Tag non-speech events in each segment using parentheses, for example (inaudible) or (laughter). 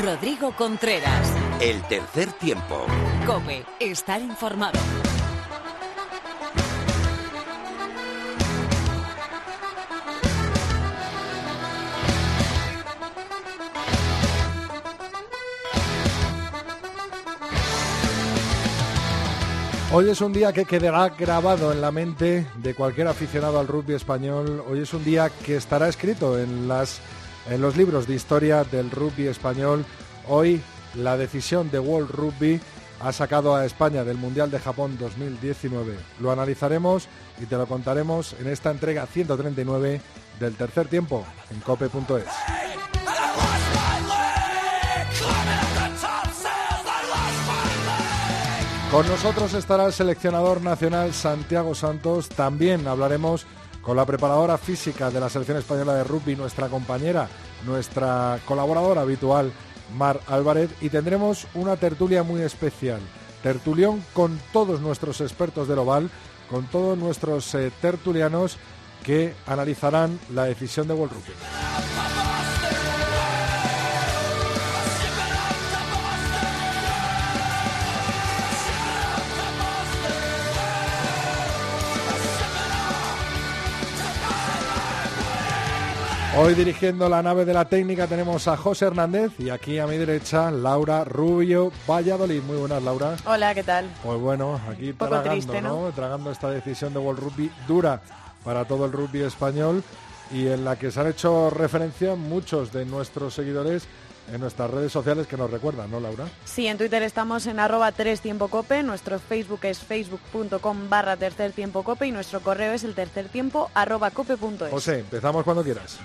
Rodrigo Contreras. El tercer tiempo. Cope, estar informado. Hoy es un día que quedará grabado en la mente de cualquier aficionado al rugby español. Hoy es un día que estará escrito en, las, en los libros de historia del rugby español. Hoy la decisión de World Rugby ha sacado a España del Mundial de Japón 2019. Lo analizaremos y te lo contaremos en esta entrega 139 del tercer tiempo en cope.es. Con nosotros estará el seleccionador nacional Santiago Santos. También hablaremos con la preparadora física de la selección española de rugby, nuestra compañera, nuestra colaboradora habitual, Mar Álvarez. Y tendremos una tertulia muy especial. Tertulión con todos nuestros expertos del oval, con todos nuestros eh, tertulianos que analizarán la decisión de World Rugby. Hoy dirigiendo la nave de la técnica tenemos a José Hernández y aquí a mi derecha Laura Rubio Valladolid. Muy buenas, Laura. Hola, ¿qué tal? Pues bueno, aquí tragando, ¿no? Tragando esta decisión de World Rugby dura para todo el rugby español y en la que se han hecho referencia muchos de nuestros seguidores en nuestras redes sociales que nos recuerdan, ¿no, Laura? Sí, en Twitter estamos en arroba 3 tiempo cope, nuestro Facebook es facebook.com barra tercer tiempo cope y nuestro correo es el tercer tiempo arroba cope.es. José, empezamos cuando quieras.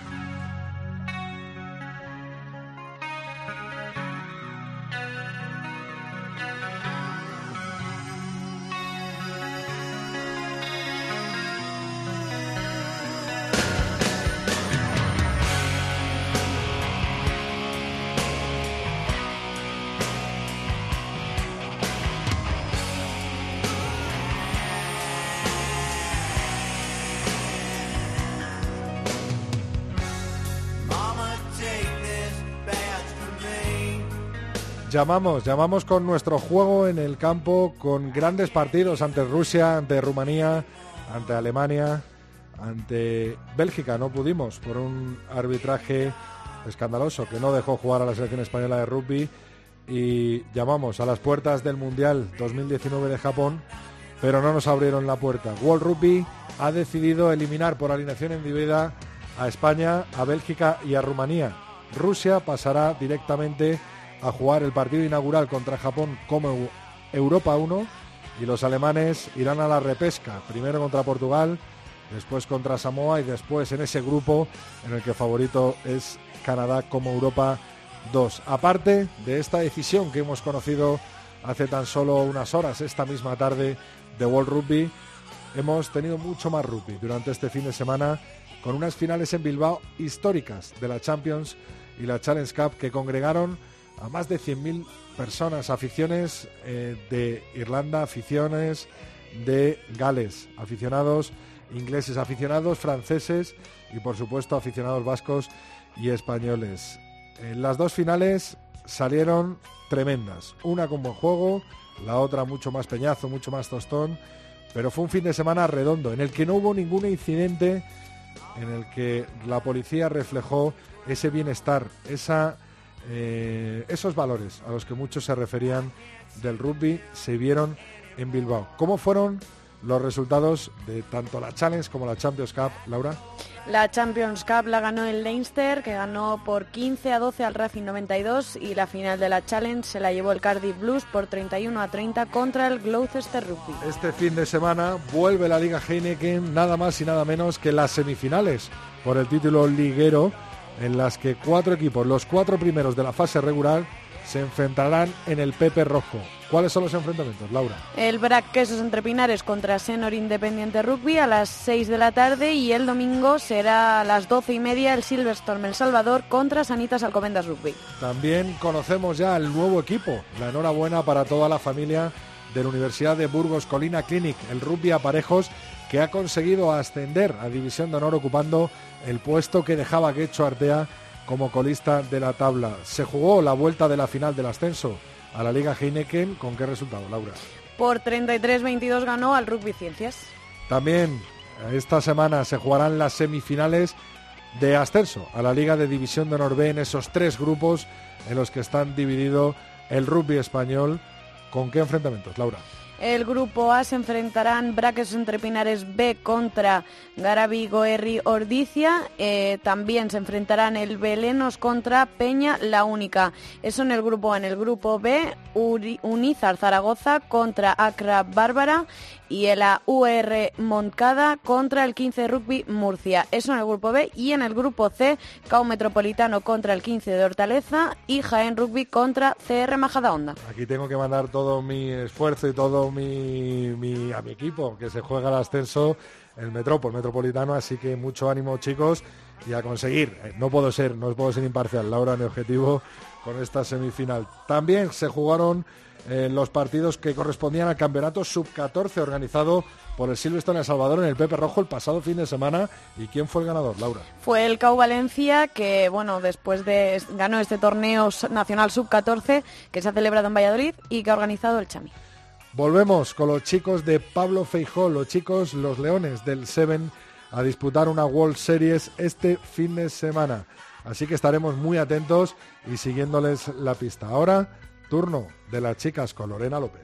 Llamamos, llamamos con nuestro juego en el campo, con grandes partidos ante Rusia, ante Rumanía, ante Alemania, ante Bélgica. No pudimos por un arbitraje escandaloso que no dejó jugar a la selección española de rugby. Y llamamos a las puertas del Mundial 2019 de Japón, pero no nos abrieron la puerta. World Rugby ha decidido eliminar por alineación individual a España, a Bélgica y a Rumanía. Rusia pasará directamente a jugar el partido inaugural contra Japón como Europa 1 y los alemanes irán a la repesca, primero contra Portugal, después contra Samoa y después en ese grupo en el que favorito es Canadá como Europa 2. Aparte de esta decisión que hemos conocido hace tan solo unas horas, esta misma tarde de World Rugby, hemos tenido mucho más rugby durante este fin de semana con unas finales en Bilbao históricas de la Champions y la Challenge Cup que congregaron a más de 100.000 personas, aficiones eh, de Irlanda, aficiones de Gales, aficionados ingleses, aficionados franceses y por supuesto aficionados vascos y españoles. En las dos finales salieron tremendas, una con buen juego, la otra mucho más peñazo, mucho más tostón, pero fue un fin de semana redondo en el que no hubo ningún incidente en el que la policía reflejó ese bienestar, esa eh, esos valores a los que muchos se referían del rugby se vieron en Bilbao. ¿Cómo fueron los resultados de tanto la Challenge como la Champions Cup, Laura? La Champions Cup la ganó el Leinster, que ganó por 15 a 12 al Racing 92 y la final de la Challenge se la llevó el Cardiff Blues por 31 a 30 contra el Gloucester Rugby. Este fin de semana vuelve la Liga Heineken nada más y nada menos que las semifinales por el título liguero en las que cuatro equipos, los cuatro primeros de la fase regular, se enfrentarán en el Pepe Rojo. ¿Cuáles son los enfrentamientos, Laura? El Brac Quesos entre Pinares contra Senor Independiente Rugby a las 6 de la tarde y el domingo será a las 12 y media el Silverstorm El Salvador contra Sanitas Alcobendas Rugby. También conocemos ya el nuevo equipo. La enhorabuena para toda la familia de la Universidad de Burgos Colina Clinic, el rugby a parejos que ha conseguido ascender a División de Honor ocupando el puesto que dejaba Quecho Artea como colista de la tabla. Se jugó la vuelta de la final del ascenso a la Liga Heineken. ¿Con qué resultado, Laura? Por 33-22 ganó al Rugby Ciencias. También esta semana se jugarán las semifinales de ascenso a la Liga de División de Honor en esos tres grupos en los que están dividido el rugby español. ¿Con qué enfrentamientos, Laura? El grupo A se enfrentarán Braques entre Pinares B contra Garabi Goerri Ordicia. Eh, también se enfrentarán el Belenos contra Peña La Única. Eso en el grupo A. En el grupo B, Unizar Zaragoza contra Acra Bárbara y el UR Moncada contra el 15 Rugby Murcia. Eso en el grupo B y en el grupo C, CAU Metropolitano contra el 15 de Hortaleza y Jaén Rugby contra CR Majadahonda. Aquí tengo que mandar todo mi esfuerzo y todo mi, a mi equipo que se juega el ascenso el Metrópol, Metropolitano, así que mucho ánimo chicos y a conseguir. Eh, no puedo ser, no puedo ser imparcial, Laura, mi objetivo con esta semifinal. También se jugaron eh, los partidos que correspondían al campeonato sub-14 organizado por el Silverstone El Salvador en el Pepe Rojo el pasado fin de semana. ¿Y quién fue el ganador, Laura? Fue el CAU Valencia, que bueno, después de ganó este torneo nacional sub-14 que se ha celebrado en Valladolid y que ha organizado el Chami. Volvemos con los chicos de Pablo Feijó, los chicos, los leones del Seven, a disputar una World Series este fin de semana. Así que estaremos muy atentos y siguiéndoles la pista. Ahora Turno de las chicas con Lorena López.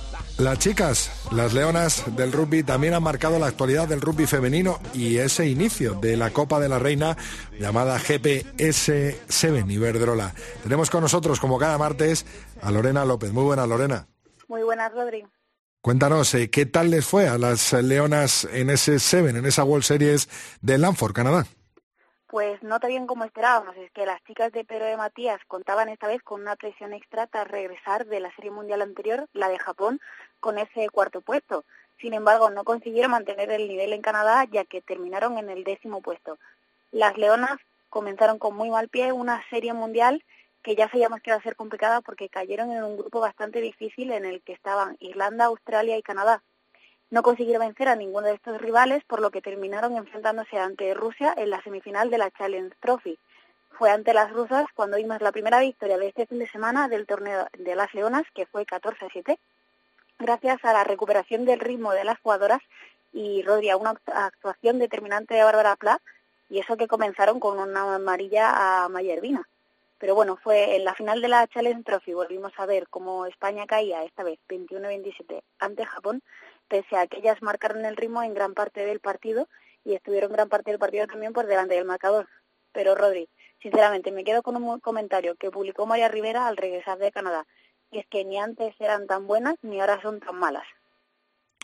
Las chicas, las leonas del rugby, también han marcado la actualidad del rugby femenino y ese inicio de la Copa de la Reina llamada GPS7 Iberdrola. Tenemos con nosotros, como cada martes, a Lorena López. Muy buenas, Lorena. Muy buenas, Rodri. Cuéntanos, eh, ¿qué tal les fue a las leonas en ese 7, en esa World Series de Lanford, Canadá? Pues no tan bien como esperábamos, es que las chicas de Pedro de Matías contaban esta vez con una presión extra tras regresar de la Serie Mundial anterior, la de Japón, con ese cuarto puesto. Sin embargo, no consiguieron mantener el nivel en Canadá ya que terminaron en el décimo puesto. Las Leonas comenzaron con muy mal pie una serie mundial que ya sabíamos que iba a ser complicada porque cayeron en un grupo bastante difícil en el que estaban Irlanda, Australia y Canadá. No consiguieron vencer a ninguno de estos rivales, por lo que terminaron enfrentándose ante Rusia en la semifinal de la Challenge Trophy. Fue ante las rusas cuando vimos la primera victoria de este fin de semana del torneo de las Leonas, que fue 14-7 gracias a la recuperación del ritmo de las jugadoras y Rodri a una actuación determinante de Bárbara Pla y eso que comenzaron con una amarilla a Mayervina. Pero bueno, fue en la final de la Challenge Trophy, volvimos a ver cómo España caía esta vez 21-27 ante Japón, pese a que ellas marcaron el ritmo en gran parte del partido y estuvieron gran parte del partido también por delante del marcador. Pero Rodri, sinceramente me quedo con un comentario que publicó María Rivera al regresar de Canadá y es que ni antes eran tan buenas ni ahora son tan malas.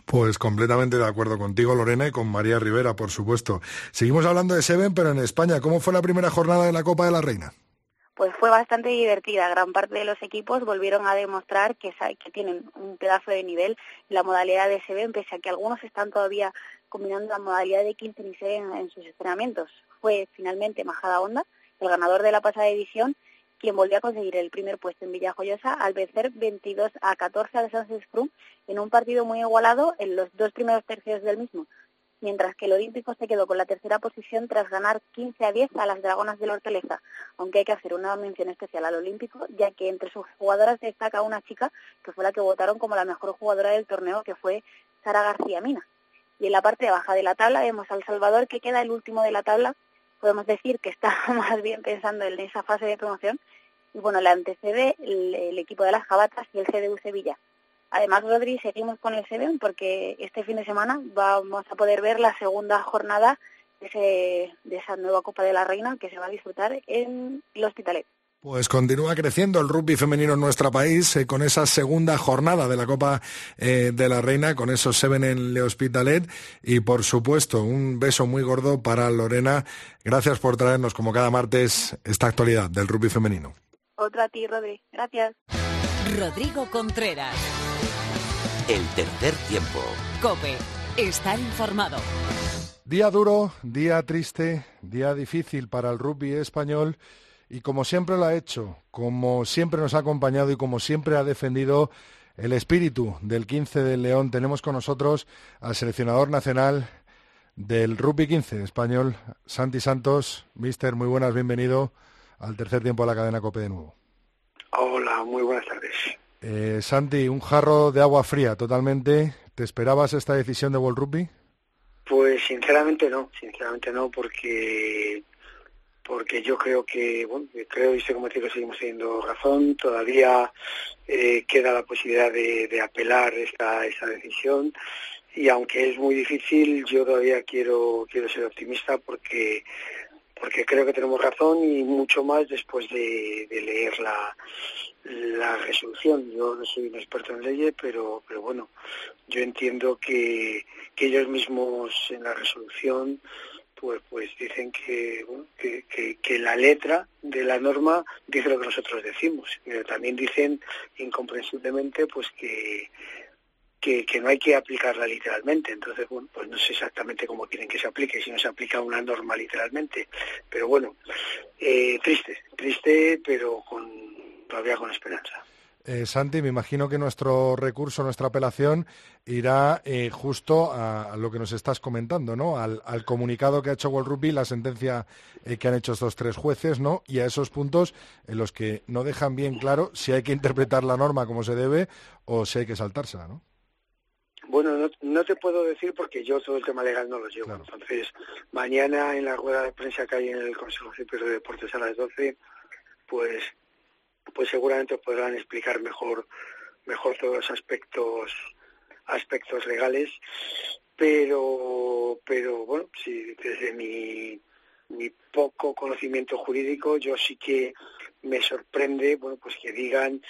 Pues completamente de acuerdo contigo, Lorena, y con María Rivera, por supuesto. Seguimos hablando de Seven, pero en España, ¿cómo fue la primera jornada de la Copa de la Reina? Pues fue bastante divertida. Gran parte de los equipos volvieron a demostrar que, que tienen un pedazo de nivel en la modalidad de Seven, pese a que algunos están todavía combinando la modalidad de 15 y Seven en sus entrenamientos. Fue finalmente Majada Onda, el ganador de la pasada edición, quien volvió a conseguir el primer puesto en Villajoyosa al vencer 22 a 14 al Sunset Scrum en un partido muy igualado en los dos primeros tercios del mismo, mientras que el Olímpico se quedó con la tercera posición tras ganar 15 a 10 a las Dragonas de la Hortaleza, aunque hay que hacer una mención especial al Olímpico, ya que entre sus jugadoras destaca una chica que fue la que votaron como la mejor jugadora del torneo, que fue Sara García Mina. Y en la parte baja de la tabla vemos al Salvador, que queda el último de la tabla, podemos decir que está (laughs) más bien pensando en esa fase de promoción. Y bueno, le antecede el, equipo de las Jabatas y el CDU Sevilla. Además, Rodri, seguimos con el Seven porque este fin de semana vamos a poder ver la segunda jornada de, de esa nueva Copa de la Reina que se va a disfrutar en el Hospitalet. Pues continúa creciendo el rugby femenino en nuestro país eh, con esa segunda jornada de la Copa eh, de la Reina, con esos Seven en Le Hospitalet y por supuesto un beso muy gordo para Lorena. Gracias por traernos como cada martes esta actualidad del rugby femenino. Otra a ti, Rodri. Gracias. Rodrigo Contreras. El tercer tiempo. Cope. Estar informado. Día duro, día triste, día difícil para el rugby español y como siempre lo ha hecho, como siempre nos ha acompañado y como siempre ha defendido el espíritu del 15 del León, tenemos con nosotros al seleccionador nacional del rugby 15 español, Santi Santos. Mister, muy buenas, bienvenido al tercer tiempo de la cadena COPE de nuevo. Hola, muy buenas tardes. Eh, Santi, un jarro de agua fría totalmente. ¿Te esperabas esta decisión de World Rugby? Pues sinceramente no, sinceramente no, porque porque yo creo que, bueno, creo y sé como decirlo, seguimos teniendo razón. Todavía eh, queda la posibilidad de, apelar esta, esta decisión y aunque es muy difícil, yo todavía quiero quiero ser optimista porque porque creo que tenemos razón y mucho más después de, leer la, resolución. Yo no soy un experto en leyes, pero, pero bueno, yo entiendo que, que ellos mismos en la resolución pues pues dicen que, que, que, la letra de la norma dice lo que nosotros decimos pero también dicen incomprensiblemente pues que que, no hay que aplicarla literalmente. Entonces, bueno, pues no sé exactamente cómo quieren que se aplique, si no se aplica una norma literalmente. Pero bueno, eh, triste, triste, pero con, todavía con esperanza. Eh, Santi, me imagino que nuestro recurso, nuestra apelación, irá eh, justo a, lo que nos estás comentando, ¿no? Al, comunicado que ha hecho World Rugby, la sentencia que han hecho estos tres jueces, ¿no? Y a esos puntos en los que no dejan bien claro si hay que interpretar la norma como se debe o si hay que saltársela, ¿no? Bueno, no, te puedo decir porque yo todo el tema legal no lo llevo. Entonces, mañana en la rueda de prensa que hay en el Consejo Superior de Deportes a las 12, pues, pues seguramente podrán explicar mejor, mejor todos los aspectos, aspectos legales. Pero, pero bueno, sí, desde mi, mi poco conocimiento jurídico, yo sí que me sorprende, bueno, pues que digan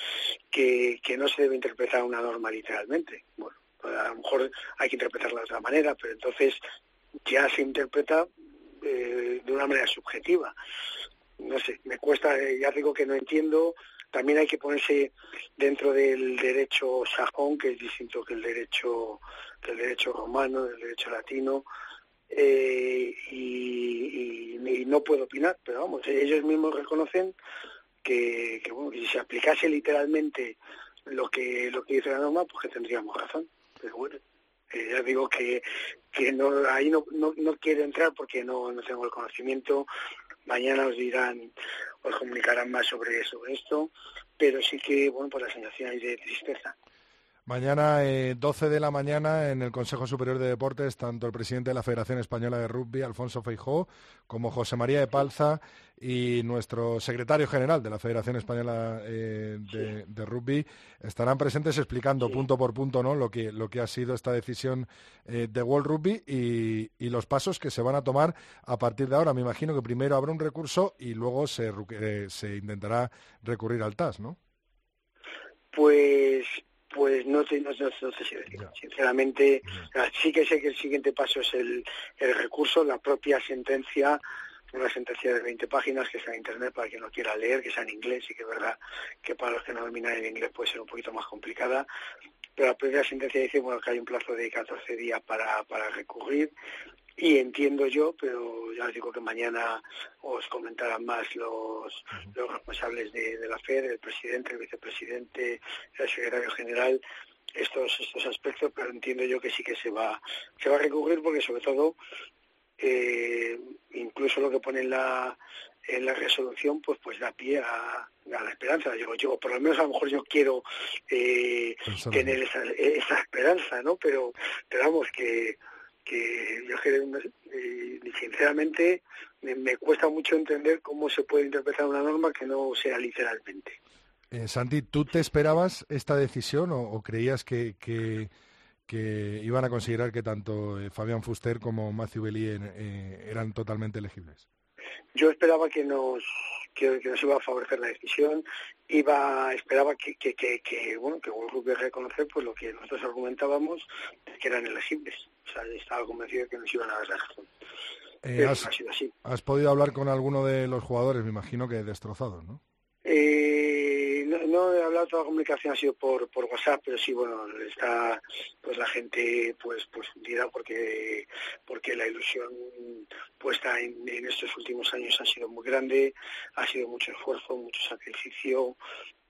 que, que no se debe interpretar una norma literalmente. Bueno, a lo mejor hay que interpretarla de otra manera, pero entonces ya se interpreta eh, de una manera subjetiva. No sé, me cuesta, eh, ya digo que no entiendo. También hay que ponerse dentro del derecho sajón, que es distinto que el derecho, que el derecho romano, el derecho latino. Eh, y, no puedo opinar, pero vamos, ellos mismos reconocen que, que, bueno, si se aplicase literalmente lo que lo que dice la norma, pues que tendríamos razón pero bueno, eh, ya digo que, que no, ahí no, no, no quiero entrar porque no, no tengo el conocimiento. Mañana os dirán, os comunicarán más sobre, sobre esto, pero sí que, bueno, pues la sensación hay de tristeza. Mañana, eh, 12 de la mañana, en el Consejo Superior de Deportes, tanto el presidente de la Federación Española de Rugby, Alfonso Feijó, como José María de Palza y nuestro secretario general de la Federación Española eh, de, Rugby estarán presentes explicando punto por punto ¿no? lo, que, lo que ha sido esta decisión eh, de World Rugby y, y, los pasos que se van a tomar a partir de ahora. Me imagino que primero habrá un recurso y luego se, eh, se intentará recurrir al TAS, ¿no? Pues pues no, sé si decir. Sinceramente, sí que sé que el siguiente paso es el, el recurso, la propia sentencia, una sentencia de 20 páginas que está en internet para quien no quiera leer, que sea en inglés y que es verdad que para los que no dominan el inglés puede ser un poquito más complicada. Pero la propia sentencia dice bueno, que hay un plazo de 14 días para, para recurrir y entiendo yo, pero ya os digo que mañana os comentarán más los, los responsables de, la FED, el presidente, el vicepresidente, el secretario general, estos, estos aspectos, pero entiendo yo que sí que se va, se va a recurrir porque sobre todo eh, incluso lo que pone en la, en la resolución pues pues da pie a, la esperanza. Yo, yo por lo menos a lo mejor yo quiero eh, tener esa, esa esperanza no pero pero vamos que que yo eh, sinceramente me, cuesta mucho entender cómo se puede interpretar una norma que no sea literalmente. Eh, Santi, ¿tú te esperabas esta decisión o, creías que, que, iban a considerar que tanto eh, Fabián Fuster como Matthew Belli eran totalmente elegibles? Yo esperaba que nos que, nos iba a favorecer la decisión, iba esperaba que, que, que, bueno que Rugby reconocer pues lo que nosotros argumentábamos que eran elegibles. O sea, estaba convencido de que nos iban a dar la razón. Eh, has, ha sido así. ¿Has podido hablar con alguno de los jugadores? Me imagino que destrozados, ¿no? Eh, no he hablado, toda la comunicación ha sido por, por WhatsApp, pero sí, bueno, está pues la gente pues pues hundida porque porque la ilusión puesta en, estos últimos años ha sido muy grande, ha sido mucho esfuerzo, mucho sacrificio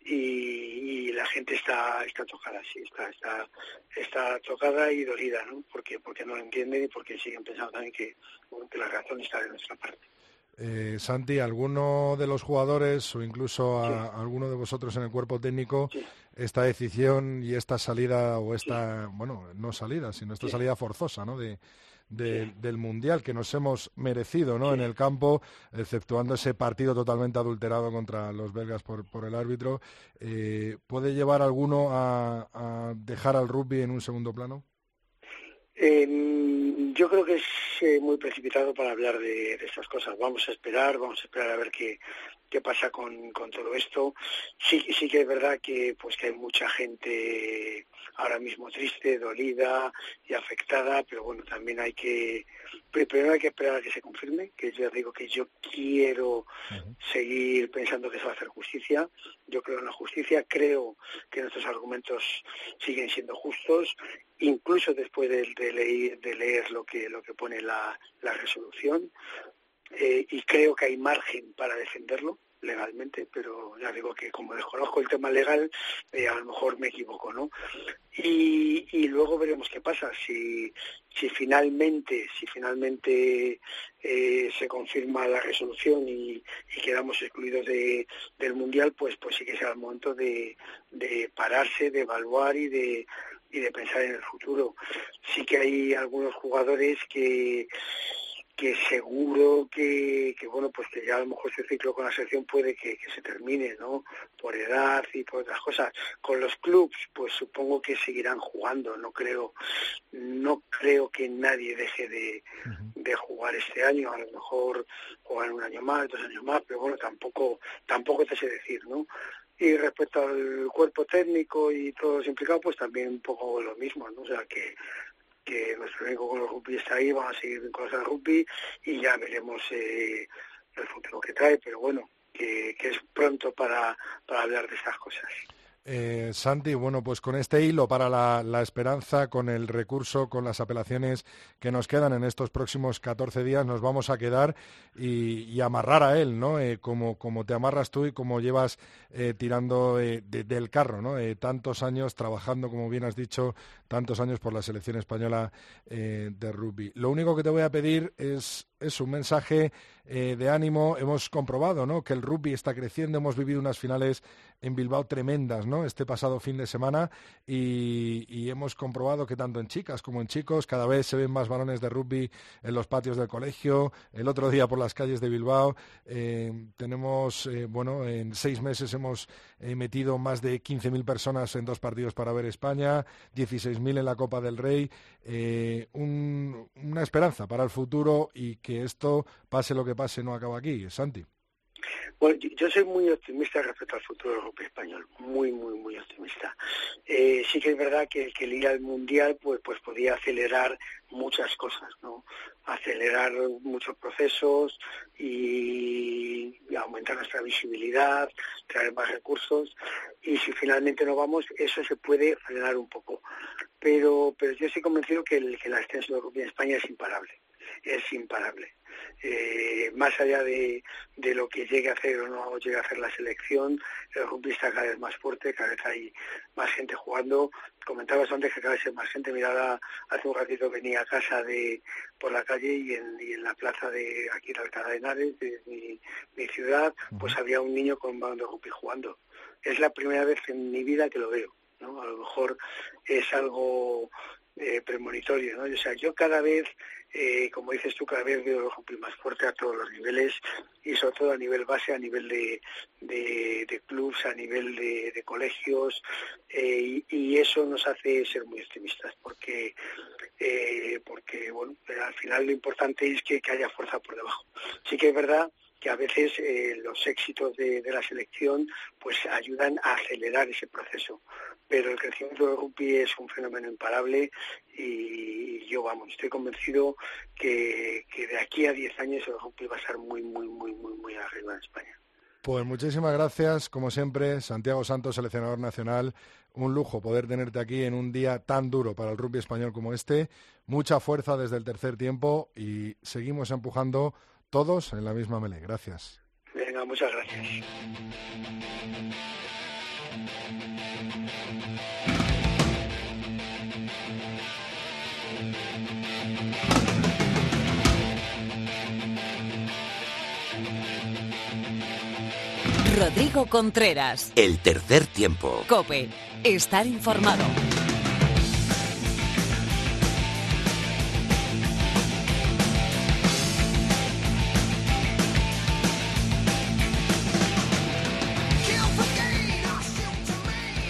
y, la gente está está tocada, sí, está está está tocada y dolida, ¿no? Porque porque no lo entienden y porque siguen pensando también que, que la razón está de nuestra parte. Eh, Santi, ¿alguno de los jugadores o incluso a, alguno de vosotros en el cuerpo técnico esta decisión y esta salida o esta, bueno, no salida, sino esta salida forzosa, ¿no? De, del mundial que nos hemos merecido, ¿no? En el campo, exceptuando ese partido totalmente adulterado contra los belgas por, por el árbitro, eh, ¿puede llevar alguno a dejar al rugby en un segundo plano? Eh, yo creo que es eh, muy precipitado para hablar de, estas cosas. Vamos a esperar, vamos a esperar a ver qué, qué pasa con, con todo esto. Sí, sí que es verdad que pues que hay mucha gente ahora mismo triste, dolida y afectada, pero bueno, también hay que primero hay que esperar a que se confirme, que yo digo que yo quiero seguir pensando que se va a hacer justicia. Yo creo en la justicia, creo que nuestros argumentos siguen siendo justos, incluso después de, leer, de leer lo que lo que pone la, la resolución. Eh, y creo que hay margen para defenderlo legalmente, pero ya digo que como desconozco el tema legal, eh, a lo mejor me equivoco, ¿no? Y, luego veremos qué pasa. Si, si finalmente, si finalmente eh, se confirma la resolución y, quedamos excluidos de, del mundial, pues pues sí que será el momento de, de pararse, de evaluar y de y de pensar en el futuro. Sí que hay algunos jugadores que que seguro que, que, bueno pues que ya a lo mejor ese ciclo con la selección puede que, se termine no por edad y por otras cosas. Con los clubs pues supongo que seguirán jugando. No creo no creo que nadie deje de, de jugar este año. A lo mejor jugar un año más dos años más pero bueno tampoco tampoco te sé decir no y respecto al cuerpo técnico y todos los implicados pues también un poco lo mismo no o sea que que nuestro único con el rugby está ahí, vamos a seguir con el rugby y ya veremos eh, el futuro que trae, pero bueno, que, que es pronto para, para hablar de estas cosas. Eh, Santi, bueno, pues con este hilo para la, esperanza, con el recurso, con las apelaciones que nos quedan en estos próximos 14 días, nos vamos a quedar y, amarrar a él, ¿no? Eh, como, como te amarras tú y como llevas eh, tirando del carro, ¿no? tantos años trabajando, como bien has dicho, tantos años por la selección española de rugby. Lo único que te voy a pedir es es un mensaje de ánimo. Hemos comprobado ¿no? que el rugby está creciendo. Hemos vivido unas finales en Bilbao tremendas ¿no? Este pasado fin de semana y, hemos comprobado que tanto en chicas como en chicos cada vez se ven más balones de rugby en los patios del colegio. El otro día por las calles de Bilbao eh, tenemos, eh, bueno, en seis meses hemos metido más de 15.000 personas en dos partidos para ver España, 16.000 en la Copa del Rey. una esperanza para el futuro y que esto, pase lo que pase, no acaba aquí. Santi. Bueno, yo soy muy optimista respecto al futuro del rugby español, muy, muy, muy optimista. Eh, sí que es verdad que, que el ir al mundial, pues, pues podía acelerar muchas cosas, ¿no? Acelerar muchos procesos y, aumentar nuestra visibilidad, traer más recursos. Y si finalmente no vamos, eso se puede frenar un poco. Pero, pero yo estoy convencido que, el, que la extensión del rugby en España es imparable es imparable. Eh, más allá de, de, lo que llegue a hacer o no llegue a hacer la selección, el rugby está cada vez más fuerte, cada vez hay más gente jugando. Comentabas antes que cada vez hay más gente. Mirada, hace un ratito venía a casa de por la calle y en, y en la plaza de aquí de Alcalá de Henares, de mi, mi ciudad, pues había un niño con un balón de rugby jugando. Es la primera vez en mi vida que lo veo. ¿no? A lo mejor es algo eh, premonitorio, ¿no? O sea, yo cada vez, eh, como dices tú, cada vez veo el más fuerte a todos los niveles y sobre todo a nivel base, a nivel de, de, clubs, a nivel de, colegios eh, y, eso nos hace ser muy optimistas porque, porque bueno, al final lo importante es que, que haya fuerza por debajo. Sí que es verdad que a veces eh, los éxitos de, la selección pues ayudan a acelerar ese proceso. Pero el crecimiento del rugby es un fenómeno imparable y yo, vamos, estoy convencido que, que de aquí a 10 años el rugby va a estar muy, muy, muy, muy, muy arriba en España. Pues muchísimas gracias, como siempre, Santiago Santos, seleccionador nacional. Un lujo poder tenerte aquí en un día tan duro para el rugby español como este. Mucha fuerza desde el tercer tiempo y seguimos empujando todos en la misma melé. Gracias. Venga, muchas gracias. Rodrigo Contreras. El tercer tiempo. Cope. Estar informado.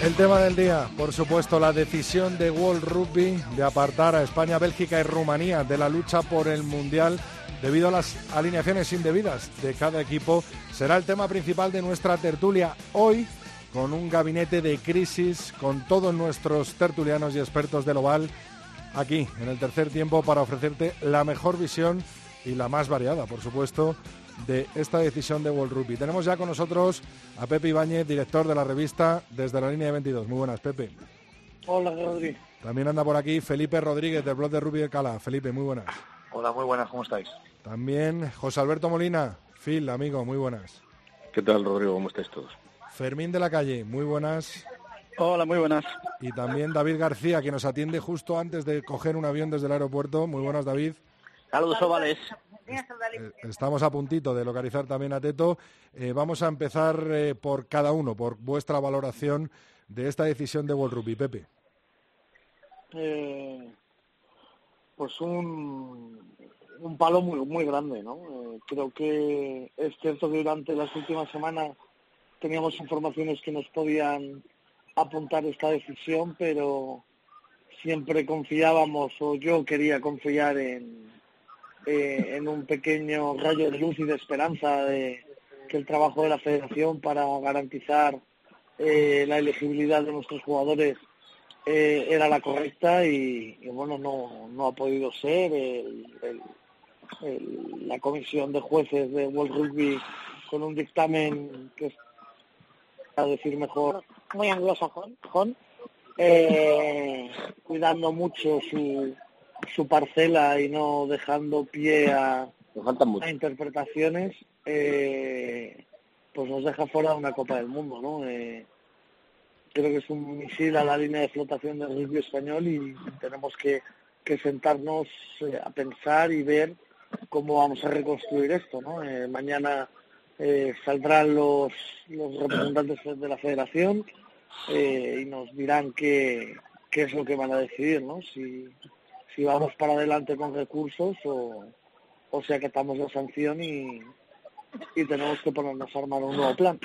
El tema del día, por supuesto, la decisión de World Rugby de apartar a España, Bélgica y Rumanía de la lucha por el Mundial debido a las alineaciones indebidas de cada equipo, será el tema principal de nuestra tertulia hoy con un gabinete de crisis, con todos nuestros tertulianos y expertos del Oval, aquí en el tercer tiempo para ofrecerte la mejor visión y la más variada, por supuesto, de esta decisión de World Rugby. Tenemos ya con nosotros a Pepe Ibáñez, director de la revista desde la línea de 22. Muy buenas, Pepe. Hola, Rodri. También anda por aquí Felipe Rodríguez del blog de Rugby de Cala. Felipe, muy buenas. Hola, muy buenas, ¿cómo estáis? También José Alberto Molina, Phil, amigo, muy buenas. ¿Qué tal, Rodrigo? ¿Cómo estáis todos? Fermín de la Calle, muy buenas. Hola, muy buenas. Y también David García, que nos atiende justo antes de coger un avión desde el aeropuerto. Muy buenas, David. Saludos, ovales. Eh, estamos a puntito de localizar también a Teto. Eh, vamos a empezar eh, por cada uno, por vuestra valoración de esta decisión de World Rugby. Pepe. pues un, un palo muy, muy grande, ¿no? creo que es cierto que durante las últimas semanas teníamos informaciones que nos podían apuntar esta decisión, pero siempre confiábamos, o yo quería confiar en, eh, en un pequeño rayo de luz y de esperanza de que el trabajo de la federación para garantizar eh, la elegibilidad de nuestros jugadores eh, era la correcta y, bueno no, no ha podido ser. La comisión de jueces de World Rugby con un dictamen que es a decir mejor muy anglosajón cuidando mucho su su parcela y no dejando pie a, interpretaciones, eh, pues nos deja fuera de una Copa del Mundo, ¿no? Eh, creo que es un misil a la línea de flotación del rugby español y tenemos que, sentarnos eh, a pensar y ver cómo vamos a reconstruir esto, ¿no? mañana saldrán los, los representantes de la federación y nos dirán qué, qué es lo que van a decidir, ¿no? Si, si vamos para adelante con recursos o, o sea que estamos la sanción y, y tenemos que ponernos a armar un nuevo plan.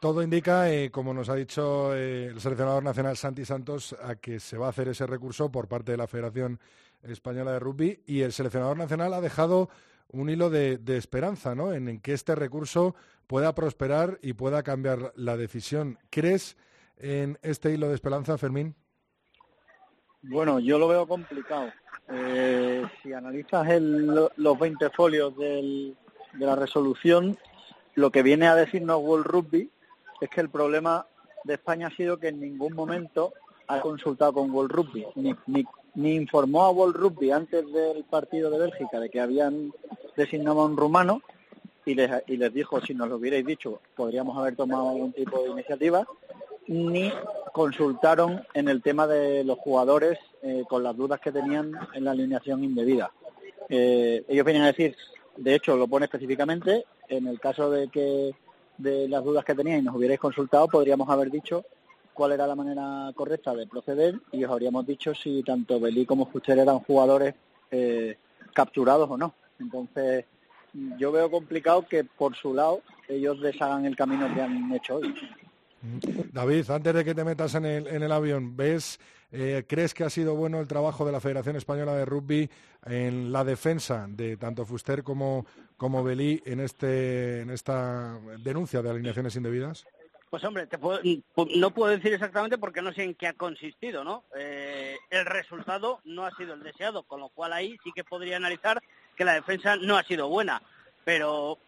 Todo indica, eh, como nos ha dicho eh, el seleccionador nacional Santi Santos, a que se va a hacer ese recurso por parte de la Federación Española de Rugby y el seleccionador nacional ha dejado un hilo de, esperanza ¿no? en, que este recurso pueda prosperar y pueda cambiar la decisión. ¿Crees en este hilo de esperanza, Fermín? Bueno, yo lo veo complicado. Eh, si analizas los 20 folios de la resolución, lo que viene a decirnos World Rugby es que el problema de España ha sido que en ningún momento ha consultado con World Rugby, ni, ni, informó a World Rugby antes del partido de Bélgica de que habían designado a un rumano y les, y les dijo, si nos lo hubierais dicho, podríamos haber tomado algún tipo de iniciativa, ni consultaron en el tema de los jugadores eh, con las dudas que tenían en la alineación indebida. Eh, ellos vienen a decir, de hecho lo pone específicamente, en el caso de que de las dudas que tenían y nos hubierais consultado, podríamos haber dicho cuál era la manera correcta de proceder y os habríamos dicho si tanto Belí como Fuster eran jugadores eh, capturados o no. Entonces, yo veo complicado que por su lado ellos deshagan el camino que han hecho hoy. David, antes de que te metas en el, en el avión, ¿ves, eh, crees que ha sido bueno el trabajo de la Federación Española de Rugby en la defensa de tanto Fuster como, como Belí en, este, en esta denuncia de alineaciones indebidas? Pues hombre, no puedo decir exactamente porque no sé en qué ha consistido, ¿no? Eh, el resultado no ha sido el deseado, con lo cual ahí sí que podría analizar que la defensa no ha sido buena, pero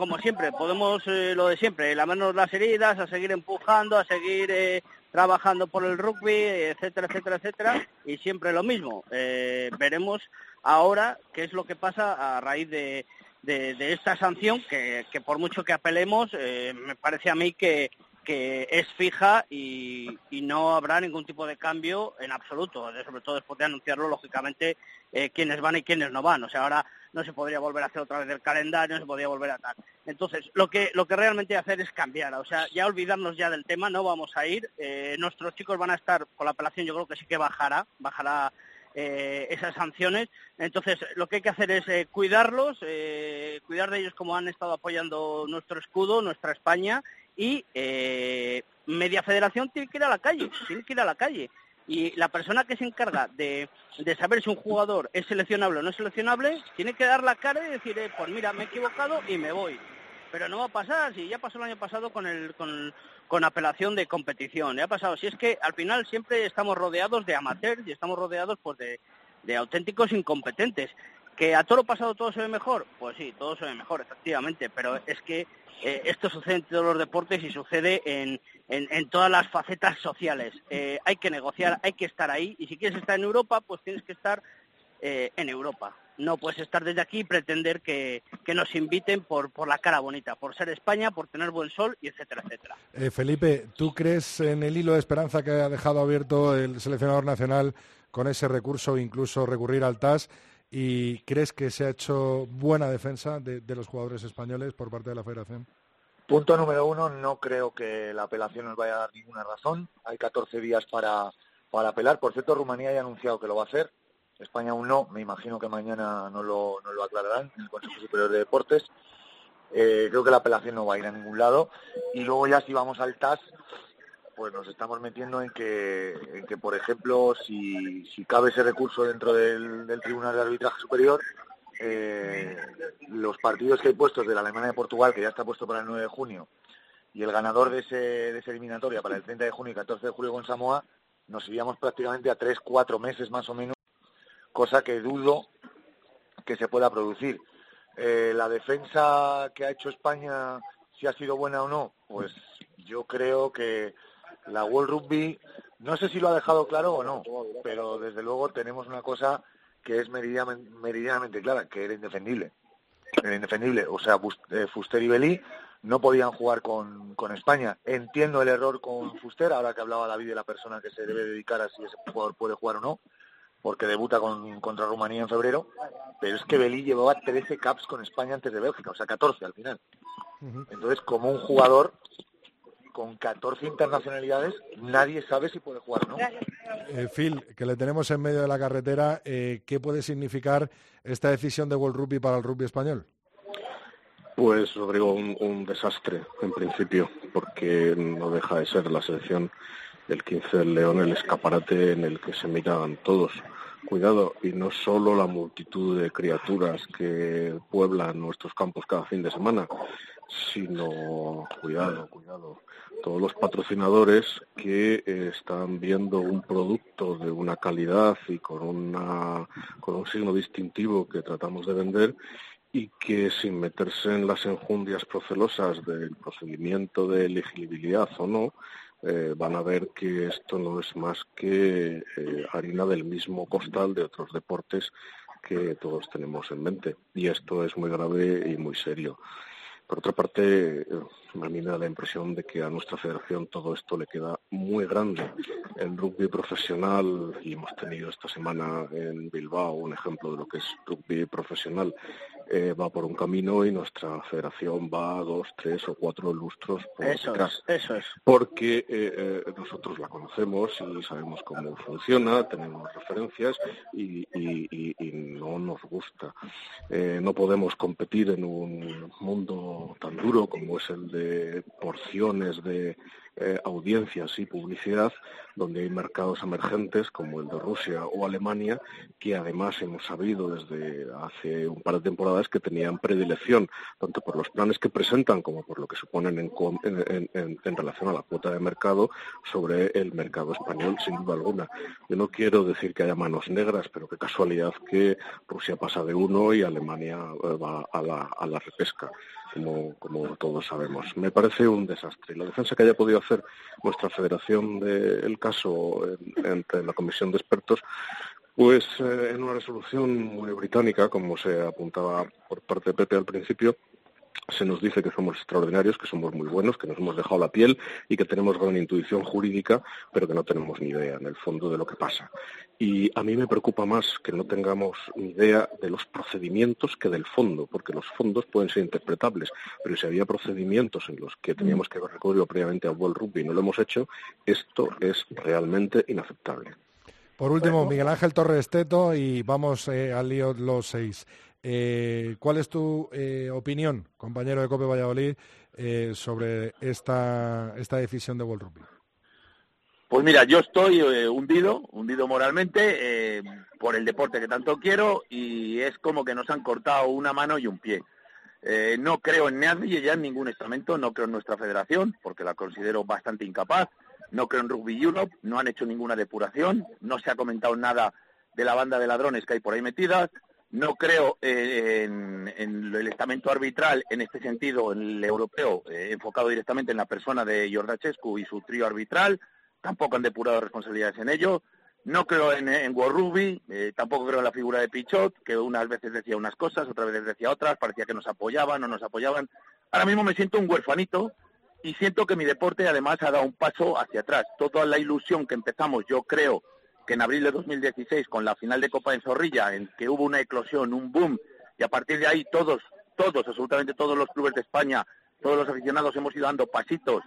como siempre, podemos eh, lo de siempre, lamernos las heridas, a seguir empujando, a seguir eh, trabajando por el rugby, etcétera, etcétera, etcétera, y siempre lo mismo. Eh, veremos ahora qué es lo que pasa a raíz de, de, esta sanción, que, que, por mucho que apelemos, me parece a mí que, que es fija y, no habrá ningún tipo de cambio en absoluto, sobre todo después de anunciarlo, lógicamente, eh, quiénes van y quiénes no van. O sea, ahora no se podría volver a hacer otra vez el calendario, no se podría volver a tal. Entonces, lo que, lo que realmente hacer es cambiar, o sea, ya olvidarnos ya del tema, no vamos a ir. Eh, nuestros chicos van a estar, con la apelación yo creo que sí que bajará, bajará eh, esas sanciones. Entonces, lo que hay que hacer es eh, cuidarlos, eh, cuidar de ellos como han estado apoyando nuestro escudo, nuestra España, y Media Federación tiene que ir a la calle, tiene que ir a la calle. Y la persona que se encarga de, de saber si un jugador es seleccionable o no es seleccionable, tiene que dar la cara y decir, pues mira, me he equivocado y me voy pero no va a pasar, si ya pasó el año pasado con, el, con, con apelación de competición, ya ha pasado, si es que al final siempre estamos rodeados de amateurs y estamos rodeados pues de, de auténticos incompetentes. ¿Que a todo lo pasado todo se ve mejor? Pues sí, todo se ve mejor, efectivamente, pero es que eh, esto sucede en todos los deportes y sucede en, en, todas las facetas sociales. Eh, hay que negociar, hay que estar ahí y si quieres estar en Europa, pues tienes que estar eh, en Europa no puedes estar desde aquí y pretender que, nos inviten por, por la cara bonita, por ser España, por tener buen sol y etcétera, etcétera. Felipe, ¿tú crees en el hilo de esperanza que ha dejado abierto el seleccionador nacional con ese recurso, incluso recurrir al TAS? ¿Y crees que se ha hecho buena defensa de, los jugadores españoles por parte de la federación? Punto número uno, no creo que la apelación nos vaya a dar ninguna razón. Hay 14 días para, para apelar. Por cierto, Rumanía ya ha anunciado que lo va a hacer. España aún no, me imagino que mañana no lo, no lo aclararán en el Consejo Superior de Deportes. Eh, creo que la apelación no va a ir a ningún lado. Y luego ya si vamos al TAS, pues nos estamos metiendo en que, en que por ejemplo, si, si cabe ese recurso dentro del, Tribunal de Arbitraje Superior, eh, los partidos que hay puestos de la Alemania y Portugal, que ya está puesto para el 9 de junio, y el ganador de, ese, de esa eliminatoria para el 30 de junio y 14 de julio con Samoa, nos iríamos prácticamente a 3-4 meses más o menos cosa que dudo que se pueda producir. Eh, la defensa que ha hecho España, si ha sido buena o no, pues yo creo que la World Rugby, no sé si lo ha dejado claro o no, pero desde luego tenemos una cosa que es meridianamente, clara, que era indefendible. Era indefendible. O sea, eh, Fuster y Belí no podían jugar con, con, España. Entiendo el error con Fuster, ahora que hablaba David de la persona que se debe dedicar a si ese jugador puede jugar o no porque debuta con, contra Rumanía en febrero, pero es que Belí llevaba 13 caps con España antes de Bélgica, o sea, 14 al final. Entonces, como un jugador con 14 internacionalidades, nadie sabe si puede jugar o no. Eh, Phil, que le tenemos en medio de la carretera, eh, ¿qué puede significar esta decisión de World Rugby para el rugby español? Pues, Rodrigo, un, un desastre en principio, porque no deja de ser la selección el 15 del León el escaparate en el que se miran todos. Cuidado, y no solo la multitud de criaturas que pueblan nuestros campos cada fin de semana, sino, cuidado, cuidado, todos los patrocinadores que están viendo un producto de una calidad y con, una, con un signo distintivo que tratamos de vender y que sin meterse en las enjundias procelosas del procedimiento de elegibilidad o no, eh, van a ver que esto no es más que eh, harina del mismo costal de otros deportes que todos tenemos en mente. Y esto es muy grave y muy serio. Por otra parte, a mí me da la impresión de que a nuestra federación todo esto le queda muy grande. El rugby profesional, y hemos tenido esta semana en Bilbao un ejemplo de lo que es rugby profesional, eh, va por un camino y nuestra federación va a dos, tres o cuatro lustros por eso detrás. eso es. Porque eh, eh, nosotros la conocemos y sabemos cómo funciona, tenemos referencias y, no nos gusta. no podemos competir en un mundo tan duro como es el de porciones de eh, audiencias y publicidad, donde hay mercados emergentes como el de Rusia o Alemania, que además hemos sabido desde hace un par de temporadas que tenían predilección, tanto por los planes que presentan como por lo que suponen en, relación a la cuota de mercado sobre el mercado español, sin duda alguna. Yo no quiero decir que haya manos negras, pero qué casualidad que Rusia pasa de uno y Alemania eh, va a la, a la repesca. Como, como todos sabemos. Me parece un desastre. La defensa que haya podido hacer nuestra federación del caso entre la comisión de expertos pues eh, en una resolución muy británica, como se apuntaba por parte de Pepe al principio, se nos dice que somos extraordinarios, que somos muy buenos, que nos hemos dejado la piel y que tenemos gran intuición jurídica, pero que no tenemos ni idea en el fondo de lo que pasa. Y a mí me preocupa más que no tengamos ni idea de los procedimientos que del fondo, porque los fondos pueden ser interpretables, pero si había procedimientos en los que teníamos que haber recurrido previamente a World Rugby y no lo hemos hecho, esto es realmente inaceptable. Por último, Miguel Ángel Torres Teto y vamos eh, al lío los seis. Eh, ¿Cuál es tu eh, opinión, compañero de Cope Valladolid, eh, sobre esta, esta decisión de World Rugby? Pues mira, yo estoy hundido, hundido moralmente por el deporte que tanto quiero y es como que nos han cortado una mano y un pie. no creo en nadie ya en ningún estamento, no creo en nuestra federación porque la considero bastante incapaz, no creo en Rugby Europe, no han hecho ninguna depuración, no se ha comentado nada de la banda de ladrones que hay por ahí metidas, no creo eh, en, el estamento arbitral, en este sentido, en el europeo, eh, enfocado directamente en la persona de Jordachescu y su trío arbitral. Tampoco han depurado responsabilidades en ello. No creo en, en World eh, tampoco creo en la figura de Pichot, que unas veces decía unas cosas, otras veces decía otras, parecía que nos apoyaban o nos apoyaban. Ahora mismo me siento un huerfanito y siento que mi deporte además ha dado un paso hacia atrás. Toda la ilusión que empezamos, yo creo, que en abril de 2016, con la final de Copa en Zorrilla, en que hubo una eclosión, un boom, y a partir de ahí todos, todos, absolutamente todos los clubes de España, todos los aficionados hemos ido dando pasitos,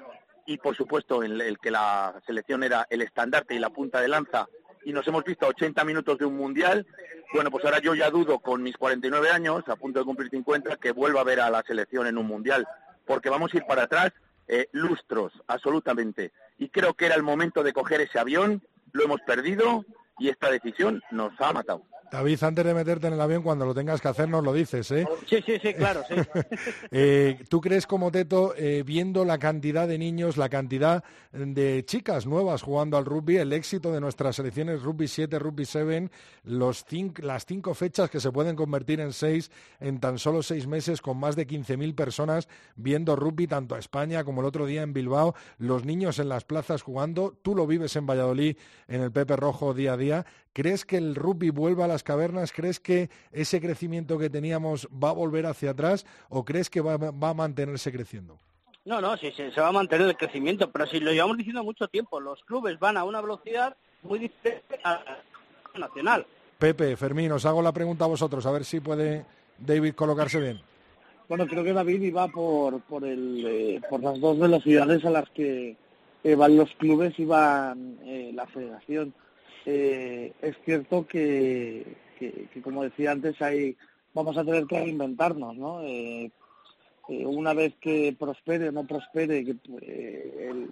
y por supuesto en el que la selección era el estandarte y la punta de lanza, y nos hemos visto 80 minutos de un mundial, bueno, pues ahora yo ya dudo con mis 49 años, a punto de cumplir 50, que vuelva a ver a la selección en un mundial, porque vamos a ir para atrás eh, lustros, absolutamente. Y creo que era el momento de coger ese avión, lo hemos perdido y esta decisión nos ha matado. David, antes de meterte en el avión, cuando lo tengas que hacer, nos lo dices, ¿eh? Sí, sí, sí, claro, sí. (laughs) Eh, ¿Tú crees como Teto, eh, viendo la cantidad de niños, la cantidad de chicas nuevas jugando al rugby, el éxito de nuestras selecciones Rugby 7, Rugby 7, los las cinco fechas que se pueden convertir en seis en tan solo seis meses, con más de 15.000 personas viendo rugby, tanto a España como el otro día en Bilbao, los niños en las plazas jugando, tú lo vives en Valladolid, en el Pepe Rojo día a día, ¿crees que el rugby vuelva a las cavernas? ¿Crees que ese crecimiento que teníamos va a volver hacia atrás o crees que va, a mantenerse creciendo? No, no, sí, se va a mantener el crecimiento, pero si lo llevamos diciendo mucho tiempo, los clubes van a una velocidad muy diferente a la nacional. Pepe, Fermín, os hago la pregunta a vosotros, a ver si puede David colocarse bien. Bueno, creo que David iba por, por, el, eh, por las dos velocidades a las que van los clubes y van eh, la federación. Eh, es cierto que, como decía antes, hay, vamos a tener que reinventarnos, ¿no? Eh, eh, una vez que prospere o no prospere que,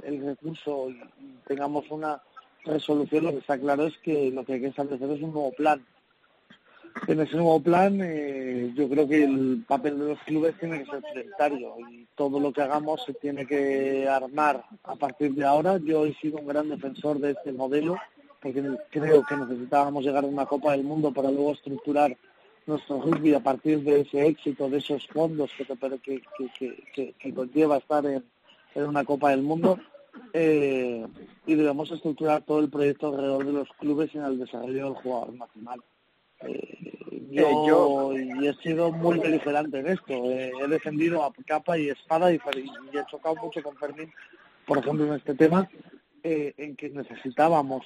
el, recurso y tengamos una resolución, lo que está claro es que lo que hay que establecer es un nuevo plan. En ese nuevo plan, yo creo que el papel de los clubes tiene que ser prioritario y todo lo que hagamos se tiene que armar a partir de ahora. Yo he sido un gran defensor de este modelo porque creo que necesitábamos llegar a una Copa del Mundo para luego estructurar nuestro rugby a partir de ese éxito, de esos fondos que, que, que, conlleva estar en, una Copa del Mundo. Eh, y debemos estructurar todo el proyecto alrededor de los clubes en el desarrollo del jugador nacional. Eh, yo, y he sido muy beligerante en esto. Eh, he defendido a capa y espada y, y, he chocado mucho con Fermín, por ejemplo, en este tema, en que necesitábamos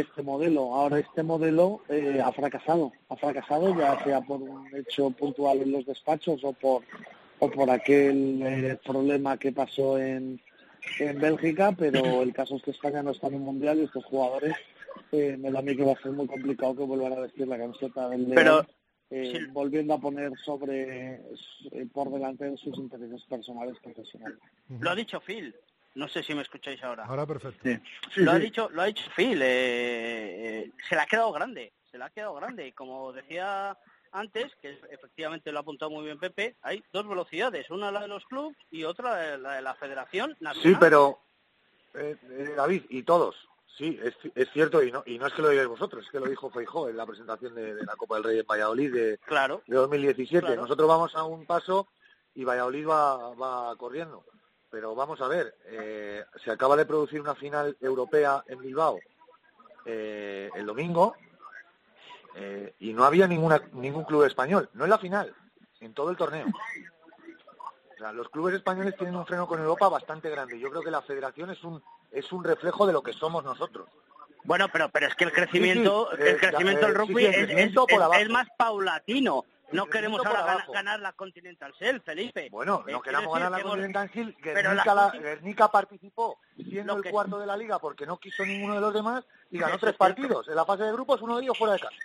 este modelo. Ahora este modelo eh, ha fracasado, ha fracasado ya sea por un hecho puntual en los despachos o por o por aquel eh, problema que pasó en, en Bélgica, pero el caso es que España no está en un mundial y estos jugadores eh, me da a mí que va a ser muy complicado que vuelvan a vestir la camiseta del León, eh, volviendo a poner sobre por delante de sus intereses personales profesionales. Lo ha dicho Phil, no sé si me escucháis ahora. Ahora perfecto. lo, Ha dicho, lo ha dicho Phil. Eh, eh, se le ha quedado grande. Se le ha quedado grande. Y como decía antes, que efectivamente lo ha apuntado muy bien Pepe, hay dos velocidades. Una la de los clubes y otra la de la Federación Nacional. Sí, pero, eh, David, y todos. Sí, es, es, cierto, y no, y no es que lo digáis vosotros, es que lo dijo Feijó en la presentación de, la Copa del Rey en Valladolid de, claro, de 2017. Nosotros vamos a un paso y Valladolid va, va corriendo. Pero vamos a ver, eh, se acaba de producir una final europea en Bilbao eh, el domingo eh, y no había ninguna, ningún club español, no en la final, en todo el torneo. O sea, los clubes españoles tienen un freno con Europa bastante grande. Yo creo que la federación es un, es un reflejo de lo que somos nosotros. Bueno, pero pero es que el crecimiento, Sí, sí, el eh, crecimiento del eh, rugby sí, es- es más paulatino. No queremos crecimiento ahora por gana- abajo. ganar la Continental Self, Felipe. Bueno, Eh, no quiero queramos ganar la que Continental pero Guernica, la Guernica participó siendo el cuarto de la liga porque no quiso ninguno de los demás y ganó Eso tres partidos. En la fase de grupos, uno de ellos fuera de casa.